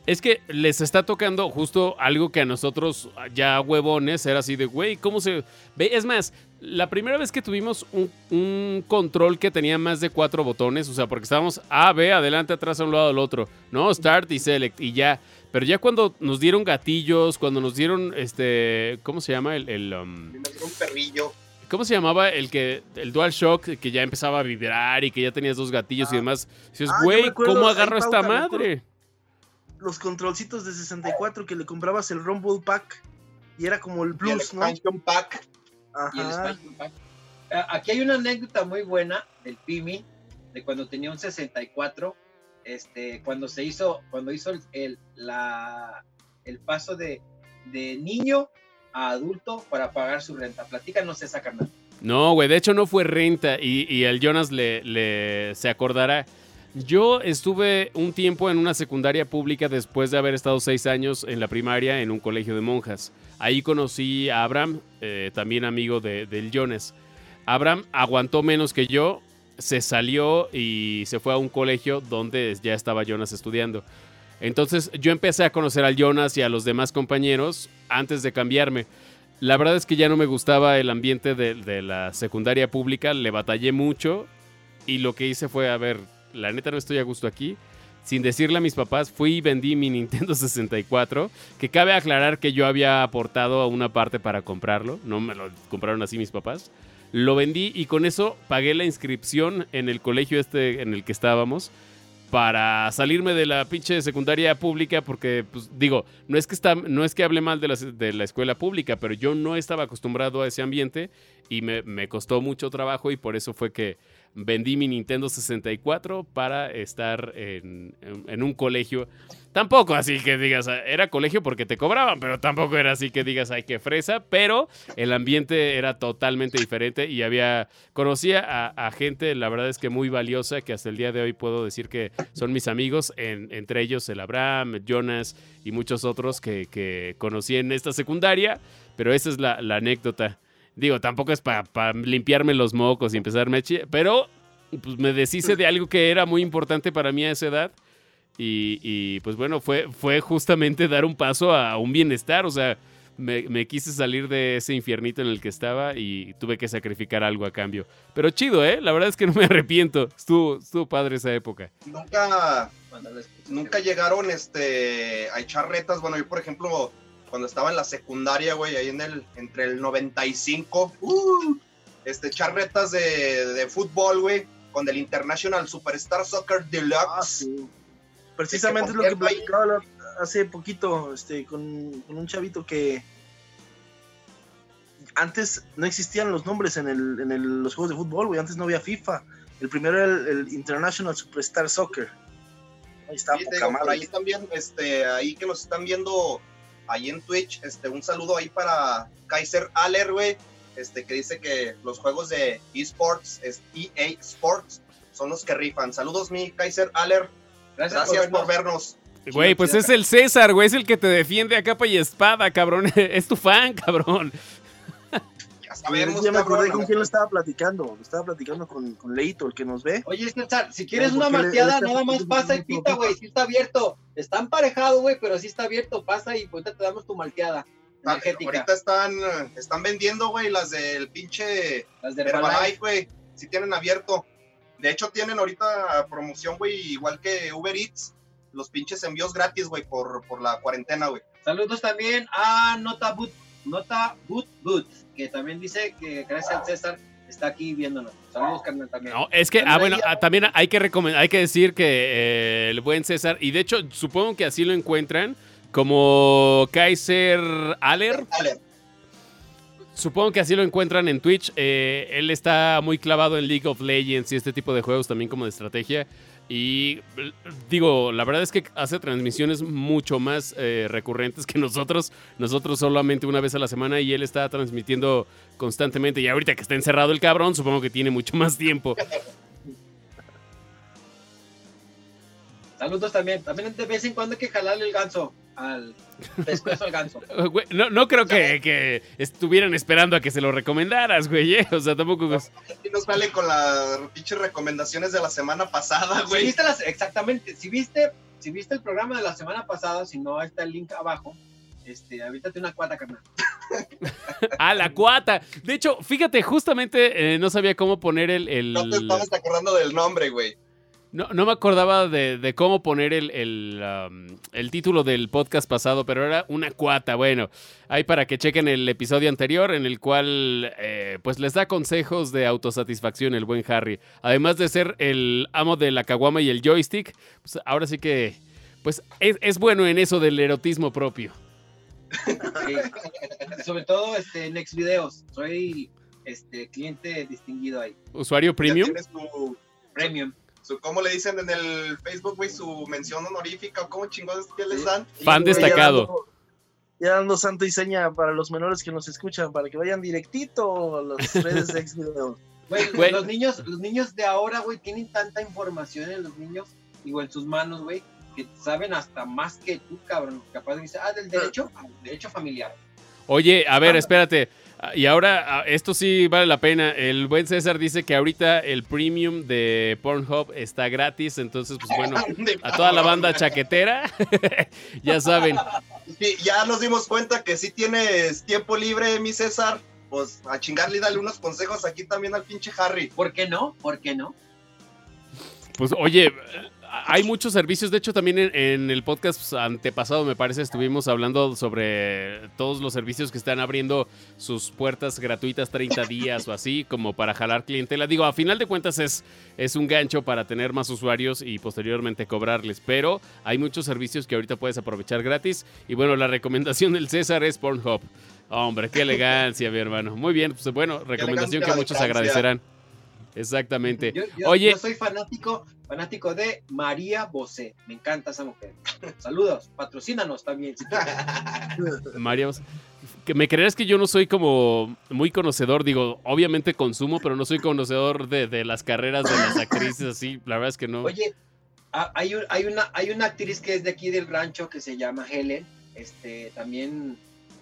Es que les está tocando justo algo que a nosotros ya huevones era así de, güey, ¿cómo se ve? Es más, la primera vez que tuvimos un, un control que tenía más de cuatro botones, o sea, porque estábamos A, B, adelante, atrás, a un lado, al otro, ¿no? Start y Select y ya. Pero ya cuando nos dieron gatillos, cuando nos dieron, este, ¿cómo se llama? El, el, um, un perrillo. ¿Cómo se llamaba el que el DualShock que ya empezaba a vibrar y que ya tenías dos gatillos y Ah. demás? Dices, Ah, güey, acuerdo, ¿cómo agarro esta Pauta, madre? Los controlcitos de 64 que le comprabas el Rumble Pack y era como el Y el Plus, ¿no? pack. y el. Expansion Pack. Ah, Aquí hay una anécdota muy buena del Pimi, de cuando tenía un 64, este, cuando se hizo, cuando hizo el, el- la, el paso de, de niño a adulto para pagar su renta. Platícanos esa carnal. No, güey, de hecho no fue renta y, y el Jonas le, le- se acordará. Yo estuve un tiempo en una secundaria pública después de haber estado seis años en la primaria en un colegio de monjas. Ahí conocí a Abraham, eh, también amigo de- del Jonas. Abraham aguantó menos que yo, se salió y se fue a un colegio donde ya estaba Jonas estudiando. Entonces yo empecé a conocer al Jonas y a los demás compañeros antes de cambiarme. La verdad es que ya no me gustaba el ambiente de, de la secundaria pública, le batallé mucho y lo que hice fue, a ver, la neta no estoy a gusto aquí. Sin decirle a mis papás, fui y vendí mi Nintendo 64, que cabe aclarar que yo había aportado a una parte para comprarlo, no me lo compraron así mis papás. Lo vendí y con eso pagué la inscripción en el colegio este en el que estábamos para salirme de la pinche secundaria pública porque, pues, digo, no es que, está, no es que hable mal de la, de la escuela pública, pero yo no estaba acostumbrado a ese ambiente y me, me costó mucho trabajo y por eso fue que vendí mi Nintendo 64 para estar en, un colegio. Tampoco así que digas, era colegio porque te cobraban, pero tampoco era así que digas, ay, qué fresa, pero el ambiente era totalmente diferente y había, conocía a, gente, la verdad es que muy valiosa, que hasta el día de hoy puedo decir que son mis amigos, en- entre ellos el Abraham, Jonas y muchos otros que, conocí en esta secundaria, pero esa es la anécdota. Digo, tampoco es para limpiarme los mocos y empezarme a chi- pero pues me deshice de algo que era muy importante para mí a esa edad. Y, y, pues bueno, fue, fue justamente dar un paso a un bienestar. O sea, me, me quise salir de ese infiernito en el que estaba y tuve que sacrificar algo a cambio. Pero chido, ¿eh? La verdad es que no me arrepiento. Estuvo, estuvo padre esa época. Nunca, nunca llegaron este, a echar retas. Bueno, yo, por ejemplo, cuando estaba en la secundaria, güey, ahí en el, entre el 95, uh, este, echar retas de, de fútbol, güey, con el International Superstar Soccer Deluxe. Ah, sí. Precisamente es lo que platicaba la- hace poquito este, con, con un chavito que antes no existían los nombres en, el, en el- los juegos de fútbol, güey. Antes no había FIFA. El primero era el, el International Superstar Soccer. Ahí está, Sí, poca digo, por ahí también, este, ahí que nos están viendo ahí en Twitch, este, un saludo ahí para Kaiser Aller, güey, este, que dice que los juegos de esports, es EA Sports, son los que rifan. Saludos, mi Kaiser Aller, Gracias, gracias por por vernos. Güey, pues es el César, güey. Es el que te defiende a capa y espada, cabrón. Es tu fan, cabrón. Ya sabemos, ya me acordé cabrón. con quién lo estaba platicando. Lo estaba platicando con, con Leito, el que nos ve. Oye, César, si quieres una está nada más pasa y pita, güey. Sí está abierto. Está emparejado, güey, pero sí está abierto. Pasa y ahorita te damos tu malteada energética. Ahorita están, están vendiendo, güey, las del pinche Las de Herbalife. Güey. Si tienen abierto. De hecho, tienen ahorita promoción, güey, igual que Uber Eats. Los pinches envíos gratis, güey, por, por la cuarentena, güey. Saludos también a Nota Boot, Nota Boot Boot, que también dice que gracias al César está aquí viéndonos. Saludos, carnal, también. No, es que, ah, bueno, ah, también hay que recomendar, hay que decir que eh, el buen César, y de hecho, supongo que así lo encuentran, como Kaiser Aller. Supongo que así lo encuentran en Twitch. eh, él está muy clavado en League of Legends y este tipo de juegos también como de estrategia. Y digo, la verdad es que hace transmisiones mucho más eh, recurrentes que nosotros. Nosotros solamente una vez a la semana y él está transmitiendo constantemente. Y ahorita que está encerrado el cabrón, supongo que tiene mucho más tiempo. Saludos también. También de vez en cuando hay que jalarle el ganso al pescuezo al ganso. Güey, no, no creo que, que estuvieran esperando a que se lo recomendaras, güey. ¿eh? O sea, tampoco. Y nos vale con las pinches recomendaciones de la semana pasada, Si güey. viste las, exactamente, si viste, si viste el programa de la semana pasada, si no, ahí está el link abajo. Este, avítate una cuata, carnal. Ah, la cuata. De hecho, fíjate, justamente eh, no sabía cómo poner el. el- No te estabas acordando del nombre, güey. No, no me acordaba de, de cómo poner el, el, um, el título del podcast pasado, pero era una cuata. Bueno, ahí para que chequen el episodio anterior en el cual eh, pues les da consejos de autosatisfacción el buen Harry. Además de ser el amo de la caguama y el joystick, pues ahora sí que pues es, es bueno en eso del erotismo propio. Sí. Sobre todo este, en Next Videos. Soy este, cliente distinguido ahí. Usuario Ya premium. Premium. Su- ¿cómo le dicen en el Facebook, güey? Su mención honorífica o cómo chingones que les dan. Fan destacado. dando- Ya dando santo y seña para los menores que nos escuchan, para que vayan directito a las redes de Xvideos. Güey, Güey. los niños, los niños de ahora, güey, tienen tanta información en los niños, digo, en sus manos, güey, que saben hasta más que tú, cabrón. Capaz de decir, ah, del derecho, ah, derecho familiar. Oye, a ver, espérate. Y ahora, ah, esto sí vale la pena. El buen César dice que ahorita el premium de Pornhub está gratis. Entonces, pues bueno, a toda la banda chaquetera, ya saben. Sí, ya nos dimos cuenta que si tienes tiempo libre, mi César. Pues a chingarle y dale unos consejos aquí también al pinche Harry. ¿Por qué no? ¿Por qué no? Pues oye, hay muchos servicios. De hecho, también en, en el podcast antepasado, me parece, estuvimos hablando sobre todos los servicios que están abriendo sus puertas gratuitas 30 días o así, como para jalar clientela. Digo, a final de cuentas es, es un gancho para tener más usuarios y posteriormente cobrarles. Pero hay muchos servicios que ahorita puedes aprovechar gratis. Y bueno, la recomendación del César es Pornhub. Hombre, qué elegancia, mi hermano. Muy bien, pues bueno, recomendación que muchos agradecerán. Exactamente. Yo, yo- Oye. yo soy fanático, fanático de María Bosé. Me encanta esa mujer. Saludos, patrocínanos también. si. María, vos- que me creerás que yo no soy como muy conocedor, digo, obviamente consumo, pero no soy conocedor de, de las carreras de las actrices así, la verdad es que no. Oye, hay, un- hay, una, hay una actriz que es de aquí del rancho que se llama Helen. Este, también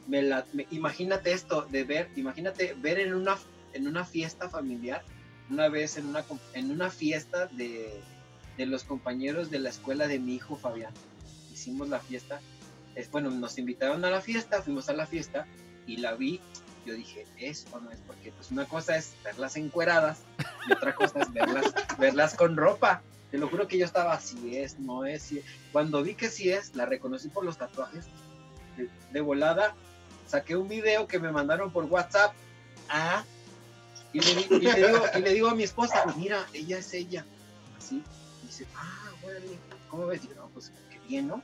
me la, me- imagínate esto de ver, imagínate ver en una, en una fiesta familiar, una vez en una, en una fiesta de, de los compañeros de la escuela de mi hijo Fabián. Hicimos la fiesta. Es, bueno, nos invitaron a la fiesta, fuimos a la fiesta y la vi. Yo dije, es o no es, porque pues una cosa es verlas encueradas y otra cosa es verlas, verlas con ropa. Te lo juro que yo estaba, así es, no es. sí es". Cuando vi que sí es, la reconocí por los tatuajes. De, volada, saqué un video que me mandaron por WhatsApp. Ah, y le, y le digo, y le digo a mi esposa, mira, ella es ella. Así. Dice, ah, bueno, ¿cómo ves? Y yo, no, pues qué bien, ¿no?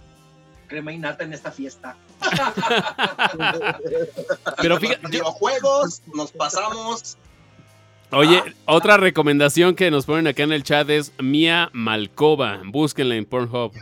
Crema y nata en esta fiesta. Pero fíjate, Videojuegos, nos pasamos. oye, otra recomendación que nos ponen acá en el chat es Mia Malkova, búsquenla en Pornhub.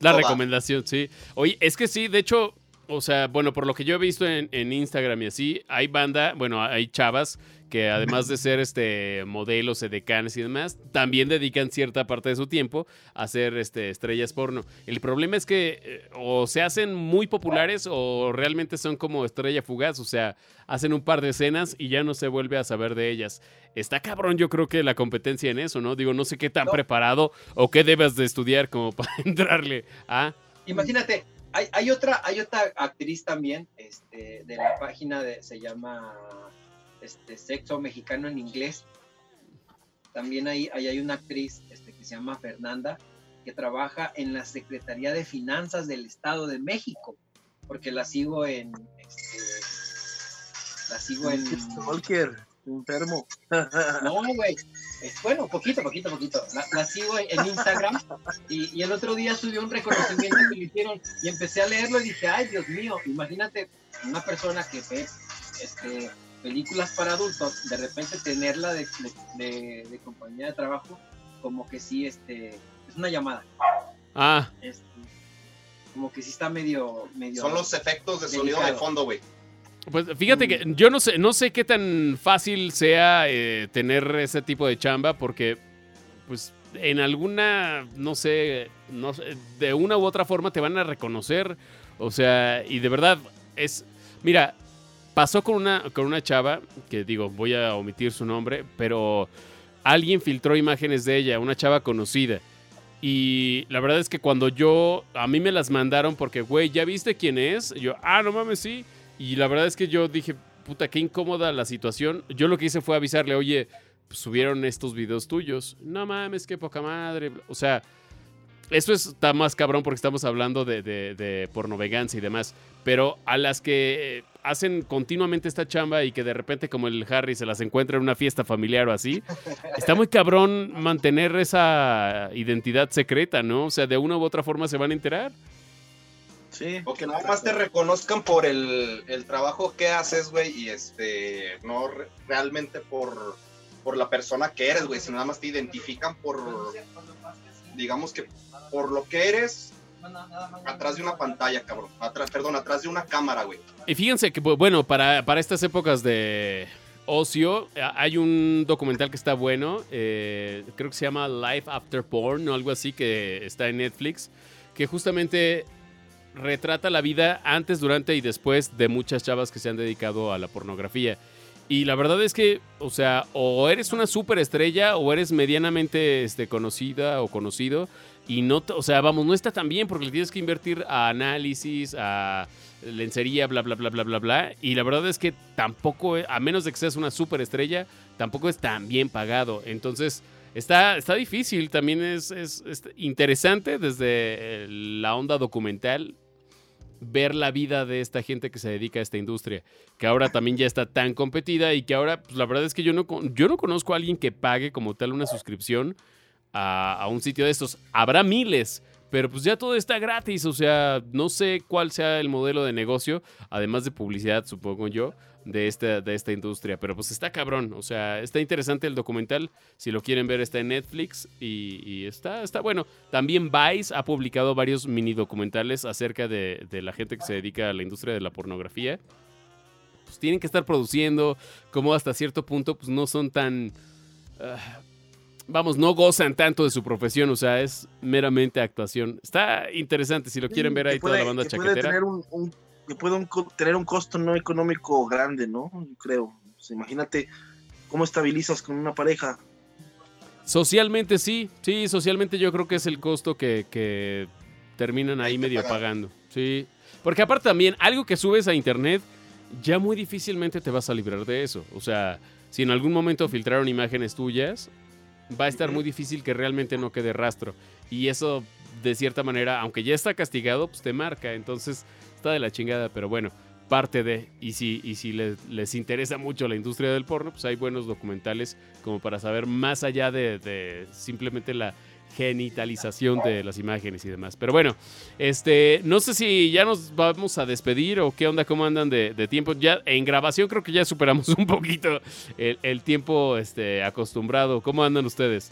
La recomendación, sí. Oye, es que sí, de hecho, o sea, bueno, por lo que yo he visto en, en Instagram y así, hay banda, bueno, hay chavas que además de ser este modelos, edecanes y demás, también dedican cierta parte de su tiempo a ser este, estrellas porno. El problema es que eh, o se hacen muy populares o realmente son como estrella fugaz, o sea, hacen un par de escenas y ya no se vuelve a saber de ellas. Está cabrón, yo creo que la competencia en eso, ¿no? Digo, no sé qué tan No. preparado o qué debas de estudiar como para entrarle a... Imagínate, hay, hay otra, hay otra actriz también, este, de la página de, se llama este, Sexo Mexicano en Inglés. También hay, ahí hay una actriz este, que se llama Fernanda, que trabaja en la Secretaría de Finanzas del Estado de México, porque la sigo en, este, la sigo en, Stalker, enfermo. no, güey. Bueno, poquito, poquito, poquito. La, la sigo en, en Instagram y, y el otro día subió un reconocimiento que le hicieron y empecé a leerlo y dije, ay, Dios mío, imagínate una persona que ve este, películas para adultos, de repente tenerla de, de- de- de compañía de trabajo, como que sí, este, es una llamada. Ah, este, como que sí está medio... medio Son los efectos de sonido de fondo, güey. Pues fíjate que yo no sé, no sé qué tan fácil sea eh, tener ese tipo de chamba porque, pues, en alguna, no sé, no sé, de una u otra forma te van a reconocer. O sea, y de verdad es, mira, pasó con una, con una chava, que digo, voy a omitir su nombre, pero alguien filtró imágenes de ella, una chava conocida. Y la verdad es que cuando yo, a mí me las mandaron porque, güey, ¿ya viste quién es? Y yo, ah, no mames, sí. Y la verdad es que yo dije, puta, qué incómoda la situación. Yo lo que hice fue avisarle, oye, subieron estos videos tuyos. No mames, qué poca madre. O sea, eso está más cabrón porque estamos hablando de, de, de pornovegancia y demás. Pero a las que eh, hacen continuamente esta chamba y que de repente como el Harry se las encuentra en una fiesta familiar o así, está muy cabrón mantener esa identidad secreta, ¿no? O sea, de una u otra forma se van a enterar. Sí. O que nada más te reconozcan por el, el trabajo que haces, güey, y este, no re- realmente por, por la persona que eres, güey, sino nada más te identifican por, digamos que por lo que eres atrás de una pantalla, cabrón. Atrás, perdón, atrás de una cámara, güey. Y fíjense que, bu- bueno, para, para estas épocas de ocio, hay un documental que está bueno, eh, creo que se llama Life After Porn o algo así, que está en Netflix, que justamente retrata la vida antes, durante y después de muchas chavas que se han dedicado a la pornografía. Y la verdad es que, o sea, o eres una superestrella o eres medianamente este, conocida o conocido. Y no, o sea, vamos, no está tan bien porque le tienes que invertir a análisis, a lencería, bla, bla, bla, bla, bla, bla. Y la verdad es que tampoco, a menos de que seas una superestrella, tampoco es tan bien pagado. Entonces, está, está difícil. También es, es- es interesante desde eh, la onda documental ver la vida de esta gente que se dedica a esta industria, que ahora también ya está tan competida y que ahora, pues la verdad es que yo no, yo no conozco a alguien que pague como tal una suscripción a, a un sitio de estos. Habrá miles, pero pues ya todo está gratis, o sea, no sé cuál sea el modelo de negocio, además de publicidad, supongo yo, de esta, de esta industria, pero pues está cabrón, o sea, está interesante el documental, si lo quieren ver está en Netflix y, y está, está bueno. También Vice ha publicado varios mini documentales acerca de, de la gente que se dedica a la industria de la pornografía. Pues tienen que estar produciendo, como hasta cierto punto pues no son tan... ah, vamos, no gozan tanto de su profesión, o sea, es meramente actuación. Está interesante, si lo quieren ver ahí toda puede- la banda que puede chaquetera. tener un, un- que puede un tener un costo no económico grande, ¿no? Yo creo. Pues imagínate cómo estabilizas con una pareja. Socialmente sí, sí, socialmente yo creo que es el costo que, que terminan ahí medio pagan. pagando. Sí, porque aparte también, algo que subes a internet, ya muy difícilmente te vas a librar de eso. O sea, si en algún momento filtraron imágenes tuyas, va a estar muy difícil que realmente no quede rastro. Y eso, de cierta manera, aunque ya está castigado, pues te marca. Entonces, está de la chingada, pero bueno, parte de. Y si, y si les, les interesa mucho la industria del porno, pues hay buenos documentales como para saber más allá de, de simplemente la genitalización de las imágenes y demás. Pero bueno, este, no sé si ya nos vamos a despedir o qué onda, cómo andan de, de tiempo. Ya en grabación creo que ya superamos un poquito el, el tiempo este, acostumbrado. ¿Cómo andan ustedes?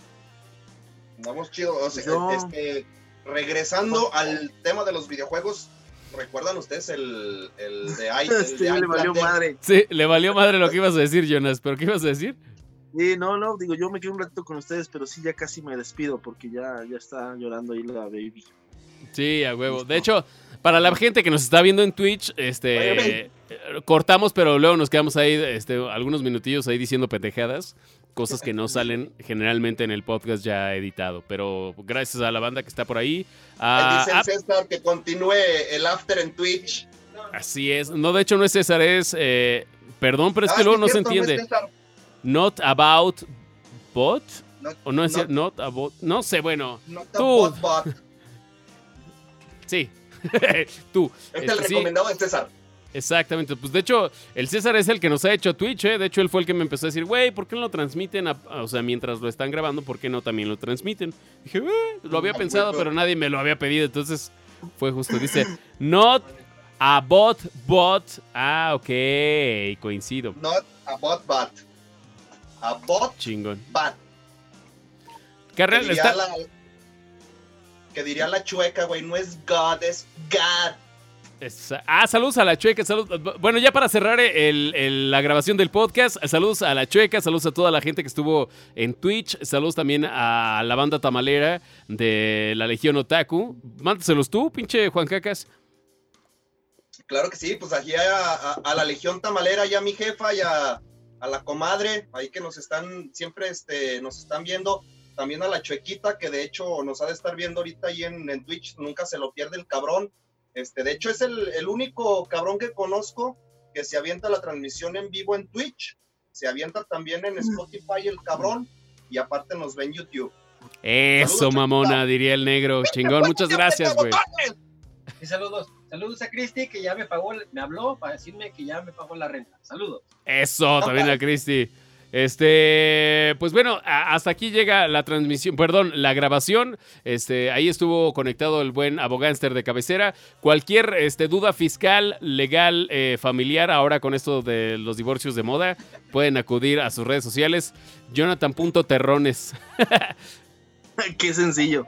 Andamos chido. O sea, este, regresando al tema de los videojuegos, ¿recuerdan ustedes el, el de de ya le valió madre. Sí, le valió madre lo que ibas a decir, Jonas, pero ¿qué ibas a decir? Sí, no, no, digo, yo me quedo un ratito con ustedes, pero sí ya casi me despido porque ya, ya está llorando ahí la baby. Sí, a huevo. De hecho, para la gente que nos está viendo en Twitch, este Oye, eh, cortamos, pero luego nos quedamos ahí este, algunos minutillos ahí diciendo pendejadas, cosas que no salen generalmente en el podcast ya editado. Pero gracias a la banda que está por ahí. Ah, ah, el César que continúe el after en Twitch. así es. No, de hecho no es César, es... eh, perdón, pero es Ah, que luego no se entiende. César. Not about bot. Not- O no es not- not about... No sé, bueno. not a Tú. bot, bot. Sí. Tú. Este es el Este, sí. recomendado de César. Exactamente, pues de hecho, el César es el que nos ha hecho Twitch, ¿eh? De hecho, él fue el que me empezó a decir, güey, ¿por qué no lo transmiten? a- o sea, mientras lo están grabando, ¿por qué no también lo transmiten? Dije, "Eh, lo había Ah, pensado, pero nadie me lo había pedido, entonces fue justo. Dice, not a bot, bot. Ah, ok, coincido. Not a bot, bot. A bot, Chingón. bot. Que Carnal, diría, está... la, que diría la chueca, güey, no es God, es God. Ah, saludos a la Chueca. Saludos. Bueno, ya para cerrar la grabación del podcast, saludos a la Chueca, saludos a toda la gente que estuvo en Twitch, saludos también a la banda tamalera de la Legión Otaku. Mándaselos tú, pinche Juan Cacas. Claro que sí, pues aquí a, la Legión Tamalera y a mi jefa y a, la comadre, ahí que nos están, siempre este, nos están viendo. También a la Chuequita, que de hecho nos ha de estar viendo ahorita ahí en Twitch, nunca se lo pierde el cabrón. Este, de hecho, es el, el único cabrón que conozco que se avienta la transmisión en vivo en Twitch. Se avienta también en Spotify el cabrón y aparte nos ve en YouTube. Eso, Saludos, mamona, diría el negro. Chingón, muchas gracias, güey. Y saludos. Saludos a Cristi que ya me pagó, me habló para decirme que ya me pagó la renta. Saludos. Eso, también a Cristi. Este, pues bueno, hasta aquí llega la transmisión, perdón, la grabación. Este, ahí estuvo conectado el buen abogánster de cabecera. Cualquier este, duda fiscal, legal, eh, familiar, ahora con esto de los divorcios de moda, pueden acudir a sus redes sociales. Jonathan.terrones. Qué sencillo.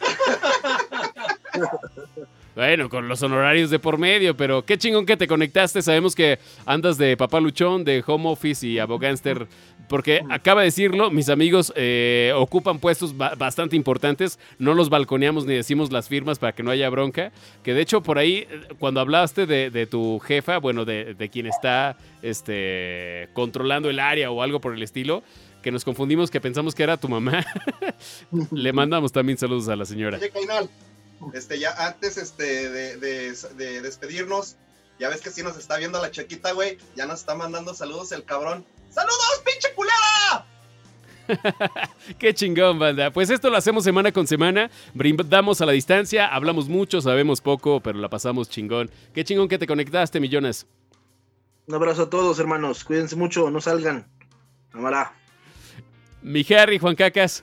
Bueno, con los honorarios de por medio, pero qué chingón que te conectaste. Sabemos que andas de papá luchón, de home office y abogánster, porque acaba de decirlo, mis amigos eh, ocupan puestos ba- bastante importantes. No los balconeamos ni decimos las firmas para que no haya bronca. Que de hecho, por ahí, cuando hablaste de, tu jefa, bueno, de, de quien está este, controlando el área o algo por el estilo, que nos confundimos, que pensamos que era tu mamá. Le mandamos también saludos a la señora. Este, ya antes este, de, de- de despedirnos, ya ves que sí nos está viendo la chequita, güey. Ya nos está mandando saludos el cabrón. ¡Saludos, pinche culera! Qué chingón, banda. Pues esto lo hacemos semana con semana. Brindamos a la distancia, hablamos mucho, sabemos poco, pero la pasamos chingón. Qué chingón que te conectaste, millones. Un abrazo a todos, hermanos. Cuídense mucho, no salgan. Amará. Mi Harry, Juan Cacas.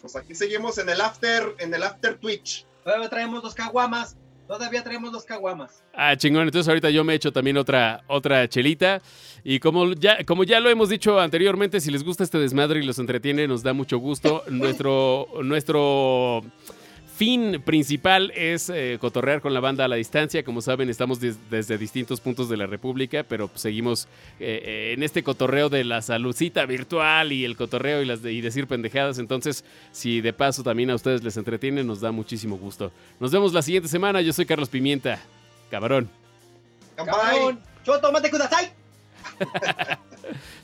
Pues aquí seguimos en el after, en el after Twitch. Todavía traemos los caguamas. Todavía traemos los caguamas. Ah, chingón. Entonces ahorita yo me echo también otra, otra chelita. Y como ya, como ya lo hemos dicho anteriormente, si les gusta este desmadre y los entretiene, nos da mucho gusto. Nuestro, nuestro fin principal es eh, cotorrear con la banda a la distancia. Como saben, estamos des- desde distintos puntos de la República, pero seguimos eh, eh, en este cotorreo de la saludcita virtual y el cotorreo y, las de- y decir pendejadas. Entonces, si de paso también a ustedes les entretiene, nos da muchísimo gusto. Nos vemos la siguiente semana. Yo soy Carlos Pimienta. Cabrón. ¡Cabrón! ¡Choto, mate kudasai!